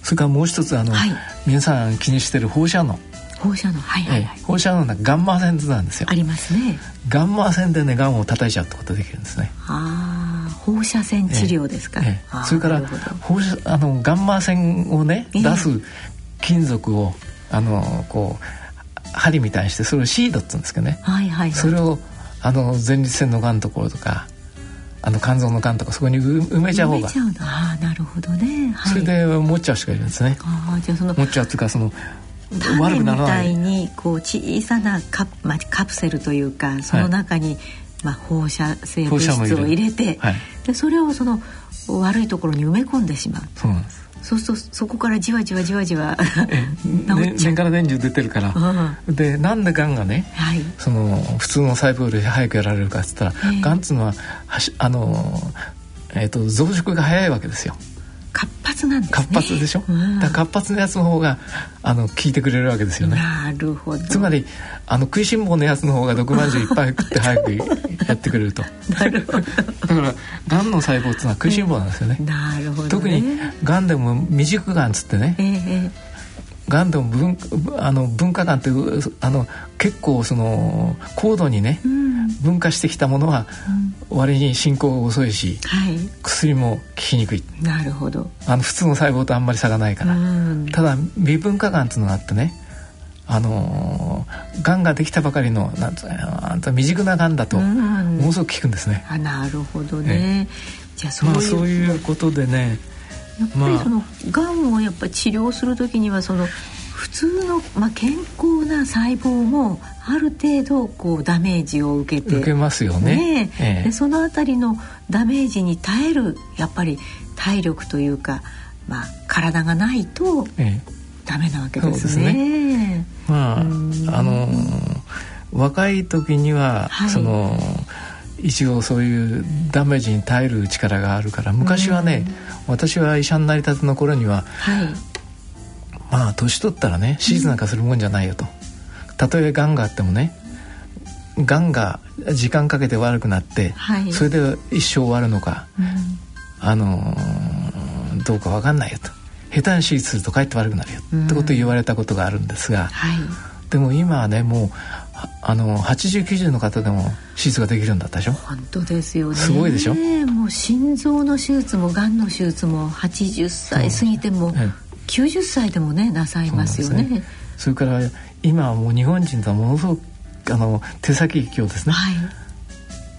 それからもう一つあの、はい、皆さん気にしてる放射能放射能はいはい、はい、放射能なガンマ線なんですよ。ありますね。ガンマ線でねがんを叩いちゃうってことができるんですね。ああ放射線治療ですか、ええ、それから放射あのガンマ線をね出す金属をあのこう針みたいにしてそれをシードっつうんですけどね、はいはい、はい、それをあの前立腺のがんところとかあの肝臓のがんとかそこに埋めちゃう方が。ああなるほどね、はい、それで持っちゃう人がいるんですね。ああじゃあその持っちゃうっていうかその種みたいにこう小さなカ,、まあ、カプセルというかその中に、まあ、放射性物質を入れて、はい、でそれをその悪いところに埋め込んでしまう。そうなんです。そうするとそこからじわじわじわじわ *laughs* 年から年中出てるから、うん、でなんでがんがね、はい、その普通の細胞より早くやられるかっつったら、えー、がんっつうのははしあの、えーと、増殖が早いわけですよ活発なんですね。活発でしょ、うん、だ活発なやつの方があの聞いてくれるわけですよね。なるほど。つまりあの食いしん坊のやつの方が毒まんじゅういっぱい食って早く *laughs* やってくれると。なるほど。だからがんの細胞っていうのは食いしん坊なんですよね、うん、なるほど、ね、特にがんでも未熟がんつってね、えーがんでも分あの分化がんってあの結構その高度にね、うん、分化してきたものは、割に進行が遅いし、はい、薬も効きにくい。なるほど。あの普通の細胞とあんまり差がないから、ただ未分化がんっていうのがあってねあのがんができたばかりのなんつあんた未熟ながんだとものすごく効くんですね。あなるほどね。じゃあそういう,、まあ、そういうことでねやっぱりその、がんをやっぱり治療する時にはその普通の、まあ、健康な細胞もある程度こうダメージを受けて受けますよね、ねえ。え、でそのあたりのダメージに耐えるやっぱり体力というか、まあ、体がないとダメなわけですね。ね。まああの若い時には、はい、その一応そういうダメージに耐える力があるから昔はね、私は医者になりたての頃には、はい、まあ年取ったらね手術なんかするもんじゃないよと、たとえがんがあってもねがんが時間かけて悪くなって、はい、それで一生終わるのか、うん、あのー、どうか分かんないよと。下手に手術するとかえって悪くなるよ、うん、ってことを言われたことがあるんですが、はい、でも今はねもうあの8090の方でも手術ができるんだったでしょ？本当ですよね。すごいでしょ？もう心臓の手術もがんの手術も80歳過ぎても90歳でもねなさいますよね、ね、それから今はもう日本人とはものすごくあの手先一強ですね、はい、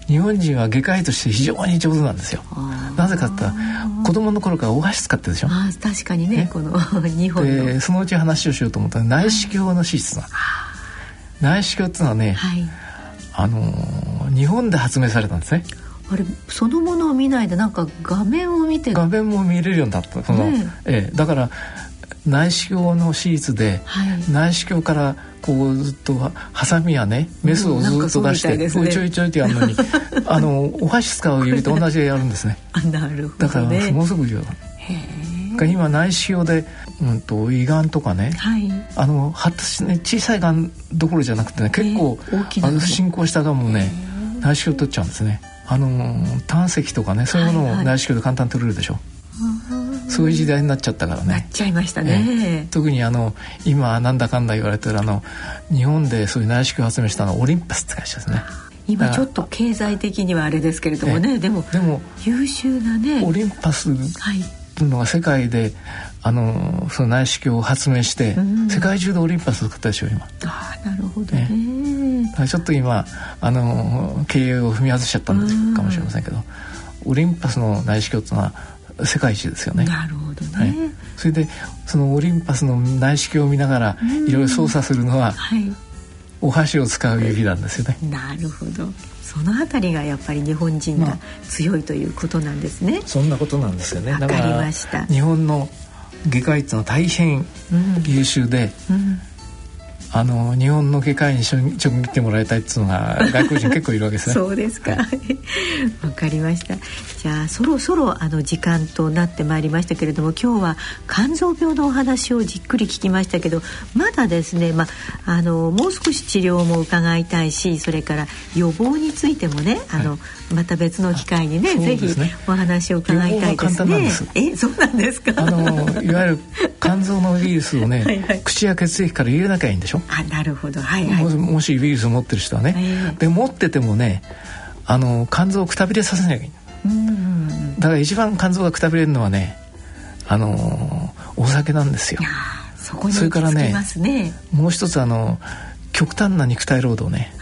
日本人は外科医として非常に上手なんですよ。なぜかって子供の頃からお箸使ってるでしょ？あ確かにね、ね、この *laughs* 日本でそのうち話をしようと思ったら内視鏡の手術なはい内視鏡っていうのはね、はい、あの日本で発明されたんですね。あれそのものを見ないでなんか画面を見て画面も見れるようになった。その、ねえ。え、だから内視鏡の手術で、はい、内視鏡からこうずっとハサミやねメスをずっと出して、ね、ちょいちょいってやるのに *laughs* あのお箸使う指と同じでやるんですね。*laughs* あなるほど、ね、だからものすごく重要だ。今内視鏡で、うんと、胃がんとかね、はい、あの発達ね小さいがんどころじゃなくてね結構、あの進行したがんもね内視鏡取っちゃうんですね。あの胆石とかねそういうものを内視鏡で簡単に取れるでしょ。はいはい、そういう時代になっちゃったからね。なっちゃいましたね。特にあの今なんだかんだ言われてるあの日本でそういう内視鏡を発明したのはオリンパスって会社ですね。今ちょっと経済的にはあれですけれどもねでもでも優秀なねオリンパスいうのが世界であのその内視鏡を発明して、うん、世界中でオリンパスを作ったでしょ今。あなるほどね、ね、ちょっと今あの経営を踏み外しちゃったんかもしれませんけど、オリンパスの内視鏡っていうのは世界一ですよね。なるほどね、はい、それでそのオリンパスの内視鏡を見ながらいろいろ操作するのは、はい、お箸を使う指なんですよね。なるほど。そのあたりがやっぱり日本人が強いということなんですね。まあ、そんなことなんですよね。わかりました。日本の外科医っていうのは大変優秀で、うんうんあの日本の外科医に一緒に見てもらいたいっていうのが外国人結構いるわけですね。そうですか。わかりました。じゃあそろそろあの時間となってまいりましたけれども、今日は肝臓病のお話をじっくり聞きましたけど、まだですね、まああのもう少し治療も伺いたいし、それから予防についてもね、あの、はい、また別の機会にね、ね。ぜひお話を伺いたいですね。す。え、そうなんですか？あのいわゆる肝臓のウイルスをねはい、口や血液から入れなきゃいいんでしょ？あなるほど、はいはい、もしウイルスを持ってる人はね、えー、で持っててもねあの肝臓をくたびれさせなきゃいけないだから一番肝臓がくたびれるのはねあのお酒なんですよ。そこにそれからね、ね、もう一つあの極端な肉体労働ね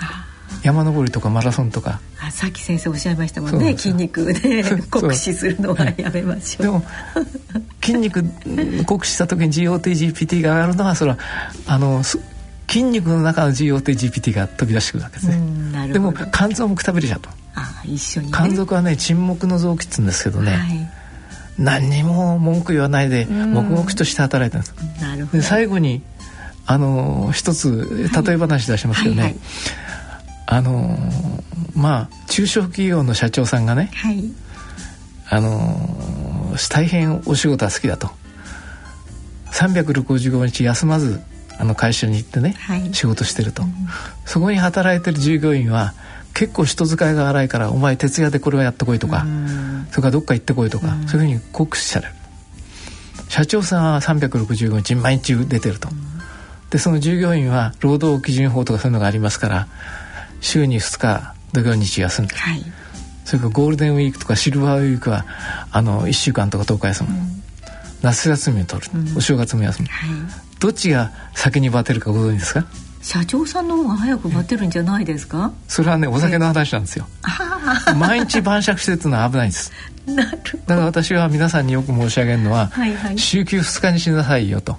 山登りとかマラソンとか。あさっき先生おっしゃいましたもんね。筋肉で *laughs* 酷使するのはやめましょう。でも筋肉酷使した時に GOTGPT が上がるのはそれはあの筋肉の中の GOTGPT が飛び出してくるわけですね。でも肝臓もくたびれちゃうとあ一緒に、ね、肝臓はね沈黙の臓器っつうんですけどね、はい、何にも文句言わないで黙々として働いたんです。なるほど。で最後にあの一つ例え話出しますけどね、はいはいはいあのまあ中小企業の社長さんがね、はい、あの大変お仕事は好きだと。365日休まずあの会社に行ってね、はい、仕事してると、うん、そこに働いてる従業員は結構人使いが荒いからお前徹夜でこれはやってこいとか、うん、それからどっか行ってこいとか、うん、そういうふうに酷使される。社長さんは365日毎日出てると、でその従業員は労働基準法とかそういうのがありますから週に2日土曜日休んでる、はい、それからゴールデンウィークとかシルバーウィークはあの1週間とか10日休む、夏休みを取る、お正月も休む、はい。どっちが先にバテるかご存知ですか？社長さんの方が早くバテるんじゃないですか？それはねお酒の話なんですよ。毎日晩酌してるのは危ないんです。なるだから私は皆さんによく申し上げるのは、はいはい、週休2日にしなさいよと。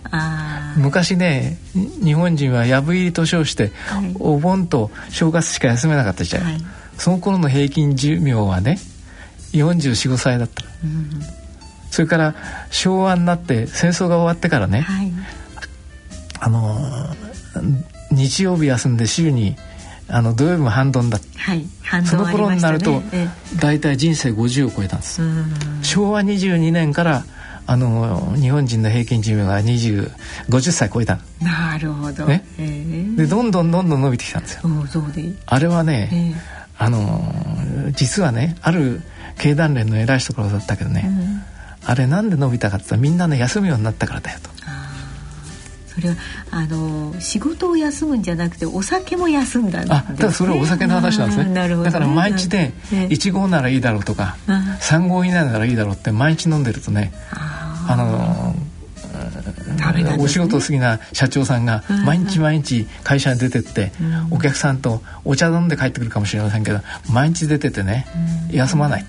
昔ね日本人はやぶ入りと称して、はい、お盆と正月しか休めなかったじゃん、はい、その頃の平均寿命はね445歳だった、うん、それから昭和になって戦争が終わってからね、はい。あの日曜日休んで週にあの土曜日も半ドンだ、はい、その頃になると大体、人生50を超えたんです。昭和22年からあの日本人の平均寿命が20 50歳超えた。なるほど、ね、でどんどんどんどん伸びてきたんですよ。あれはね、あの実はねある経団連の偉い人からだったけどね、うん、あれなんで伸びたかって言ったらみんなね休むようになったからだよとそれはあの仕事を休むんじゃなくてお酒も休んだんです、ね、あだそれはお酒の話なんですね。なるほど、ね、だから毎日ね1合ならいいだろうとか3合以内ならいいだろうって毎日飲んでるとねあのお仕事好きな社長さんが毎日毎日会社に出てってお客さんとお茶飲んで帰ってくるかもしれませんけど毎日出ててね休まない。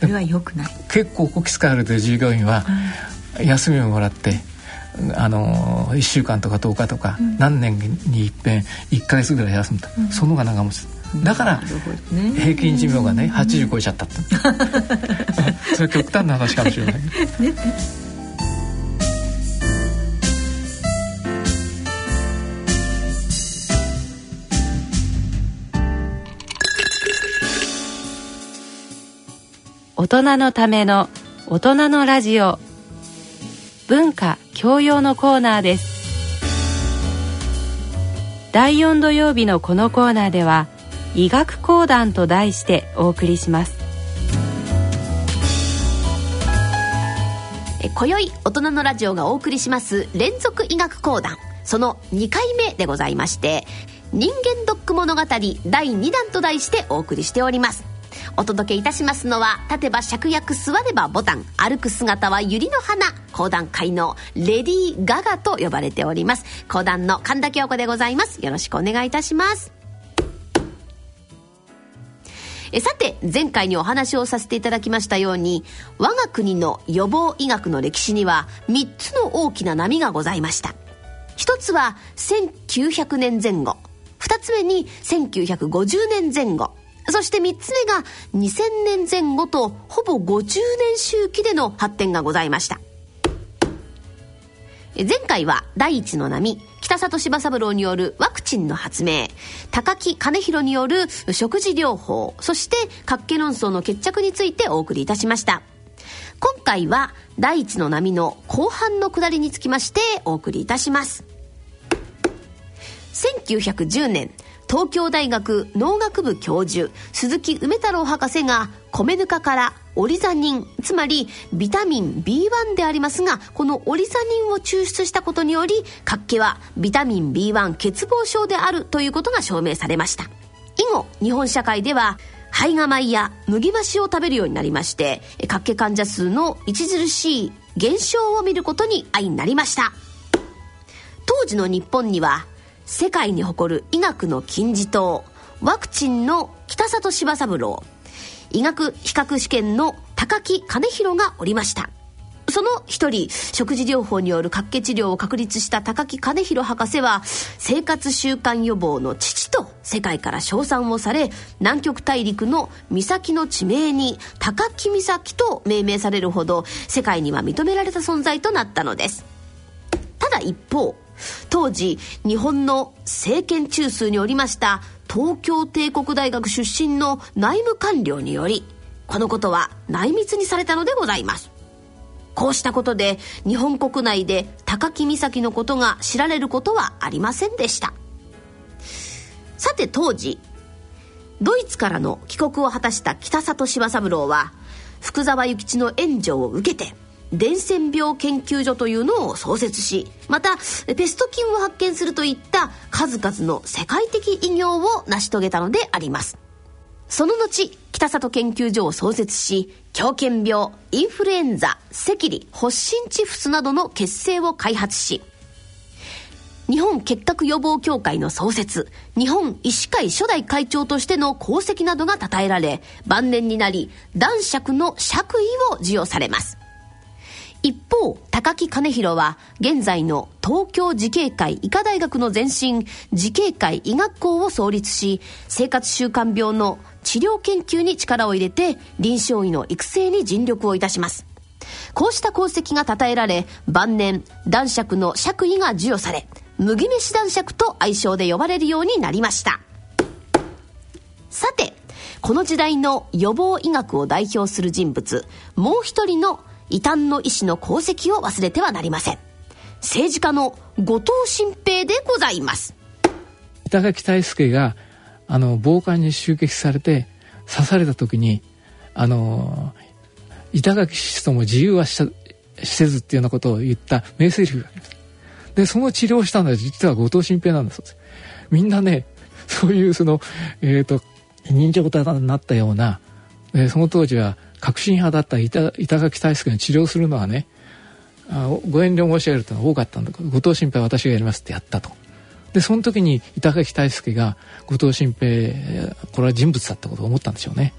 それは良くない。結構こき使われてる従業員は休みをもらってあの1週間とか10日とか、何年にいっぺん1か月ぐらい休むと、その方が長持ち。だから、平均寿命がね80超えちゃったって。*laughs* それ極端な話かもしれない。大人のための大人のラジオ文化教養のコーナーです。第4土曜日のこのコーナーでは医学講談と題してお送りします。今宵大人のラジオがお送りします連続医学講談。その2回目でございまして人間ドック物語第2弾と題してお送りしております。お届けいたしますのは立てば芍薬座ればボタン歩く姿は百合の花講談界のレディー・ガガと呼ばれております。講談の神田京子でございます。よろしくお願いいたします。えさて前回にお話をさせていただきましたように我が国の予防医学の歴史には3つの大きな波がございました。一つは1900年前後。2つ目に1950年前後。そして3つ目が2000年前後とほぼ50年周期での発展がございました。前回は第一の波北里柴三郎によるワクチンの発明高木兼弘による食事療法そして活気論争の決着についてお送りいたしました。今回は第一の波の後半の下りにつきましてお送りいたします。1910年東京大学農学部教授鈴木梅太郎博士が米ぬかからオリザニンつまりビタミン B1 でありますがこのオリザニンを抽出したことにより活気はビタミン B1 欠乏症であるということが証明されました。以後日本社会では胚芽米や麦増しを食べるようになりまして活気患者数の著しい減少を見ることに相なりました。当時の日本には世界に誇る医学の金字塔ワクチンの北里柴三郎。医学比較試験の高木兼弘がおりました。その一人食事療法による活気治療を確立した高木兼弘博士は生活習慣予防の父と世界から称賛をされ南極大陸の岬の地名に高木岬と命名されるほど世界には認められた存在となったのです。ただ一方当時日本の政権中枢におりました東京帝国大学出身の内務官僚によりこのことは内密にされたのでございます。こうしたことで日本国内で高木岬のことが知られることはありませんでした。さて当時ドイツからの帰国を果たした北里柴三郎は福沢諭吉の援助を受けて伝染病研究所というのを創設しまたペスト菌を発見するといった数々の世界的偉業を成し遂げたのでありますその後北里研究所を創設し狂犬病インフルエンザ赤痢発疹チフスなどの血清を開発し日本結核予防協会の創設、日本医師会初代会長としての功績などが称えられ、晩年になり、男爵の爵位を授与されます。一方、高木兼弘は、現在の東京慈恵会医科大学の前身、慈恵会医学校を創立し、生活習慣病の治療研究に力を入れて、臨床医の育成に尽力をいたします。こうした功績が称えられ、晩年、男爵の爵位が授与され、麦飯男爵と愛称で呼ばれるようになりましたさてこの時代の予防医学を代表する人物もう一人の異端の医師の功績を忘れてはなりません。政治家の後藤新平でございます。板垣大輔があの暴漢に襲撃されて刺された時にあの板垣氏とも自由はしせずっていうようなことを言った名セリフがあります。で、その治療をしたのは実は後藤新平なんだそうです。みんなね、そういうその、えっ、ー、と、認知型になったような、えー、その当時は革新派だった板板垣大輔に治療するのはね、あご遠慮申し上げるというのは多かったんだけど、後藤新平は私がやりますってやったと。で、その時に板垣大輔が後藤新平、これは人物だったことを思ったんでしょうね。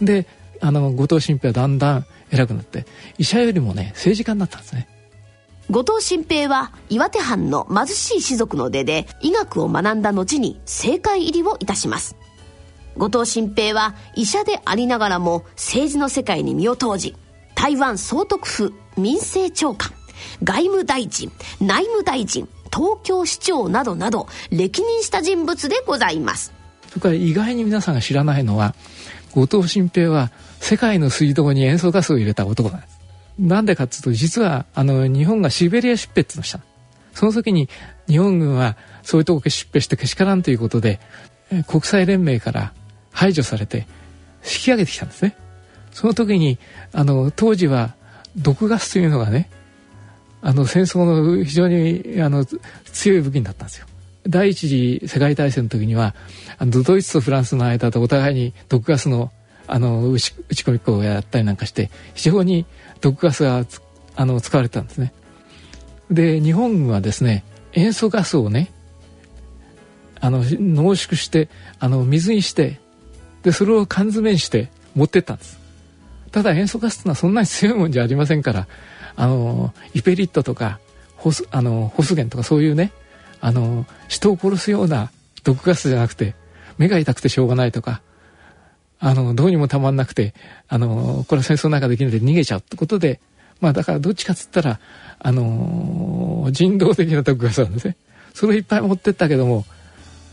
で、あの、後藤新平はだんだん偉くなって、医者よりもね、政治家になったんですね。後藤新平は岩手藩の貧しい士族の出で医学を学んだ後に政界入りをいたします後藤新平は医者でありながらも政治の世界に身を投じ台湾総督府民政長官外務大臣内務大臣東京市長などなど歴任した人物でございます。それから意外に皆さんが知らないのは後藤新平は世界の水道に塩素ガスを入れた男なんです。なんでかっていうと実はあの日本がシベリア出兵ってのしたその時に日本軍はそういうとこ出兵してけしからんということで国際連盟から排除されて引き上げてきたんですねその時にあの当時は毒ガスというのがねあの戦争の非常にあの強い武器になったんですよ第一次世界大戦の時にはあのドイツとフランスの間でお互いに毒ガスのあの打ち打ち込み口をやったりなんかして非常に毒ガスがあの使われてたんですね。で日本軍はですね塩素ガスをねあの濃縮してあの水にしてでそれを缶詰にして持ってったんです。ただ塩素ガスってのはそんなに強いもんじゃありませんからあのイペリットとかホスあのホスゲンとかそういうねあの人を殺すような毒ガスじゃなくて目が痛くてしょうがないとかあの、どうにもたまんなくて、あの、これは戦争なんかできないで逃げちゃうってことで、まあだからどっちかっつったら、あの、人道的な毒ガスなんですね。それいっぱい持ってったけども、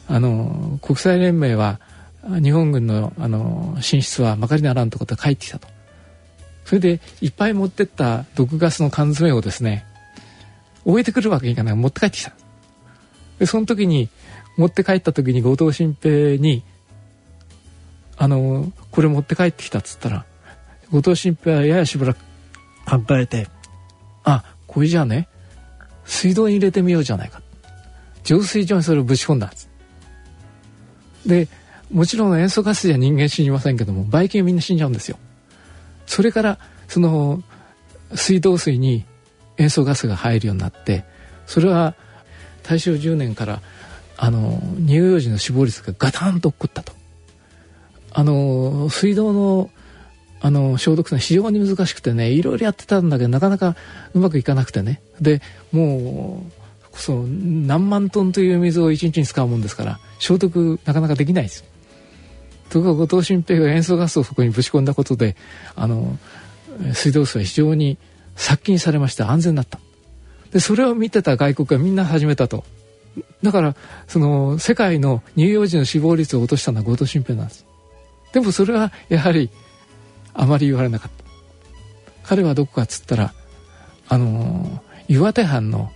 あの、国際連盟は、日本軍の、あの、進出はまかりならんとこと帰ってきたと。それで、いっぱい持ってった毒ガスの缶詰をですね、置いてくるわけにいかない持って帰ってきた。で、その時に、持って帰った時に後藤新平に、あのこれ持って帰ってきたっつったら後藤新平はややしばらく考えてあこれじゃあね水道に入れてみようじゃないか浄水場にそれをぶち込んだんですでもちろん塩素ガスじゃ人間死にませんけどもばい菌みんな死んじゃうんですよ。それからその水道水に塩素ガスが入るようになってそれは大正10年からあの乳幼児の死亡率がガタンと起こったと。あの水道のあの消毒は非常に難しくてねいろいろやってたんだけどなかなかうまくいかなくてね。でもうそう何万トンという水を1日に使うもんですから消毒なかなかできないです。ところが後藤新平が塩素ガスをそこにぶち込んだことであの水道水は非常に殺菌されまして安全になった。でそれを見てた外国がみんな始めたと。だからその世界の乳幼児の死亡率を落としたのは後藤新平なんです。でもそれはやはりあまり言われなかった。彼はどこかっつったらあの岩手藩の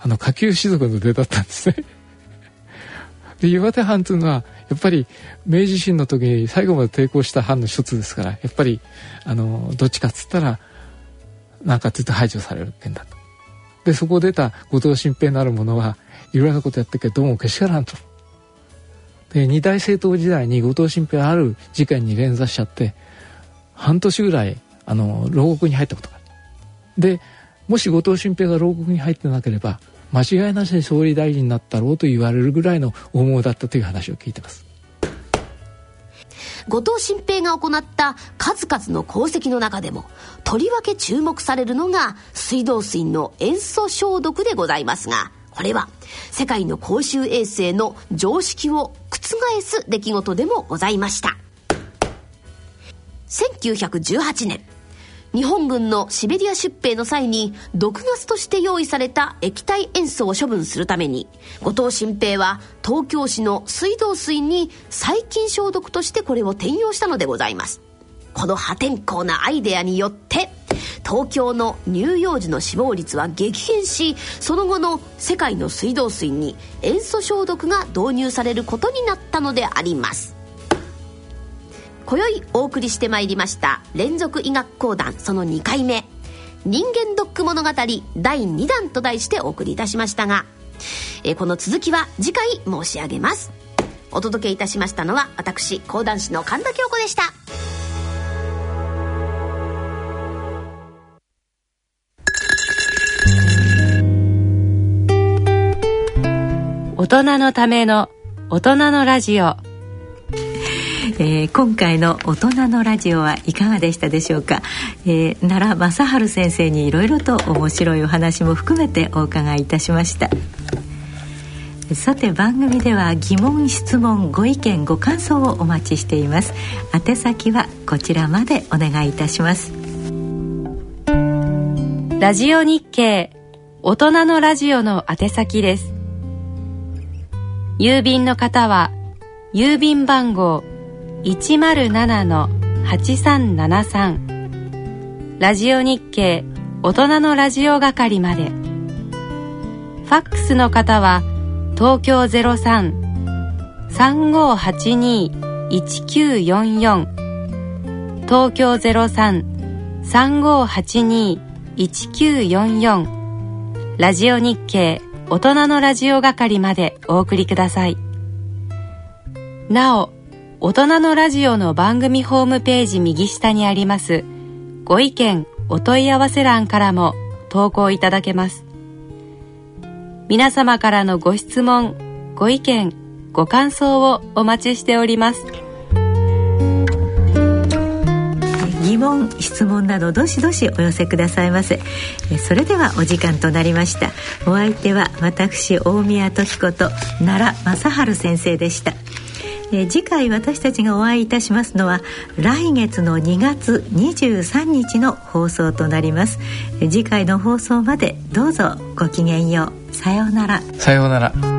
あの下級士族の出だったんですね。で岩手藩というのはやっぱり明治維新の時に最後まで抵抗した藩の一つですからやっぱりあのどっちかっつったら何かずっと排除される件だと。でそこを出た後藤新平なる者はいろいろなことやってるけどどうもけしからんと。で二大政党時代に後藤新平ある事件に連座しちゃって半年ぐらいあの牢獄に入ったことがあるでもし後藤新平が牢獄に入ってなければ間違いなしに総理大臣になったろうと言われるぐらいの大物だったという話を聞いてます。後藤新平が行った数々の功績の中でもとりわけ注目されるのが水道水の塩素消毒でございますがこれは世界の公衆衛生の常識を覆す出来事でもございました。1918年。日本軍のシベリア出兵の際に毒ガスとして用意された液体塩素を処分するために後藤新平は東京市の水道水に細菌消毒としてこれを転用したのでございます。この破天荒なアイデアによって東京の乳幼児の死亡率は激変しその後の世界の水道水に塩素消毒が導入されることになったのであります。今宵お送りしてまいりました連続医学講談その2回目人間ドック物語第2弾と題してお送りいたしましたが、えこの続きは次回申し上げますお届けいたしましたのは私講談師の神田京子でした大人のための大人のラジオえー、今回の大人のラジオはいかがでしたでしょうか、えー、奈良正治先生にいろいろと面白いお話も含めてお伺いいたしました。さて番組では疑問質問ご意見ご感想をお待ちしています。宛先はこちらまでお願いいたします。ラジオ日経大人のラジオの宛先です。郵便の方は郵便番号107-8373ラジオ日経大人のラジオ係まで。ファックスの方は東京03-3582-1944東京03-3582-1944ラジオ日経大人のラジオ係までお送りください。なお大人のラジオの番組ホームページ右下にありますご意見お問い合わせ欄からも投稿いただけます。皆様からのご質問ご意見ご感想をお待ちしております。疑問質問などどしどしお寄せくださいませ。それではお時間となりました。お相手は私大宮時子と奈良正治先生でした。えー、次回私たちがお会いいたしますのは来月の2月23日の放送となります、え、次回の放送までどうぞごきげんよう。さようなら。さようなら。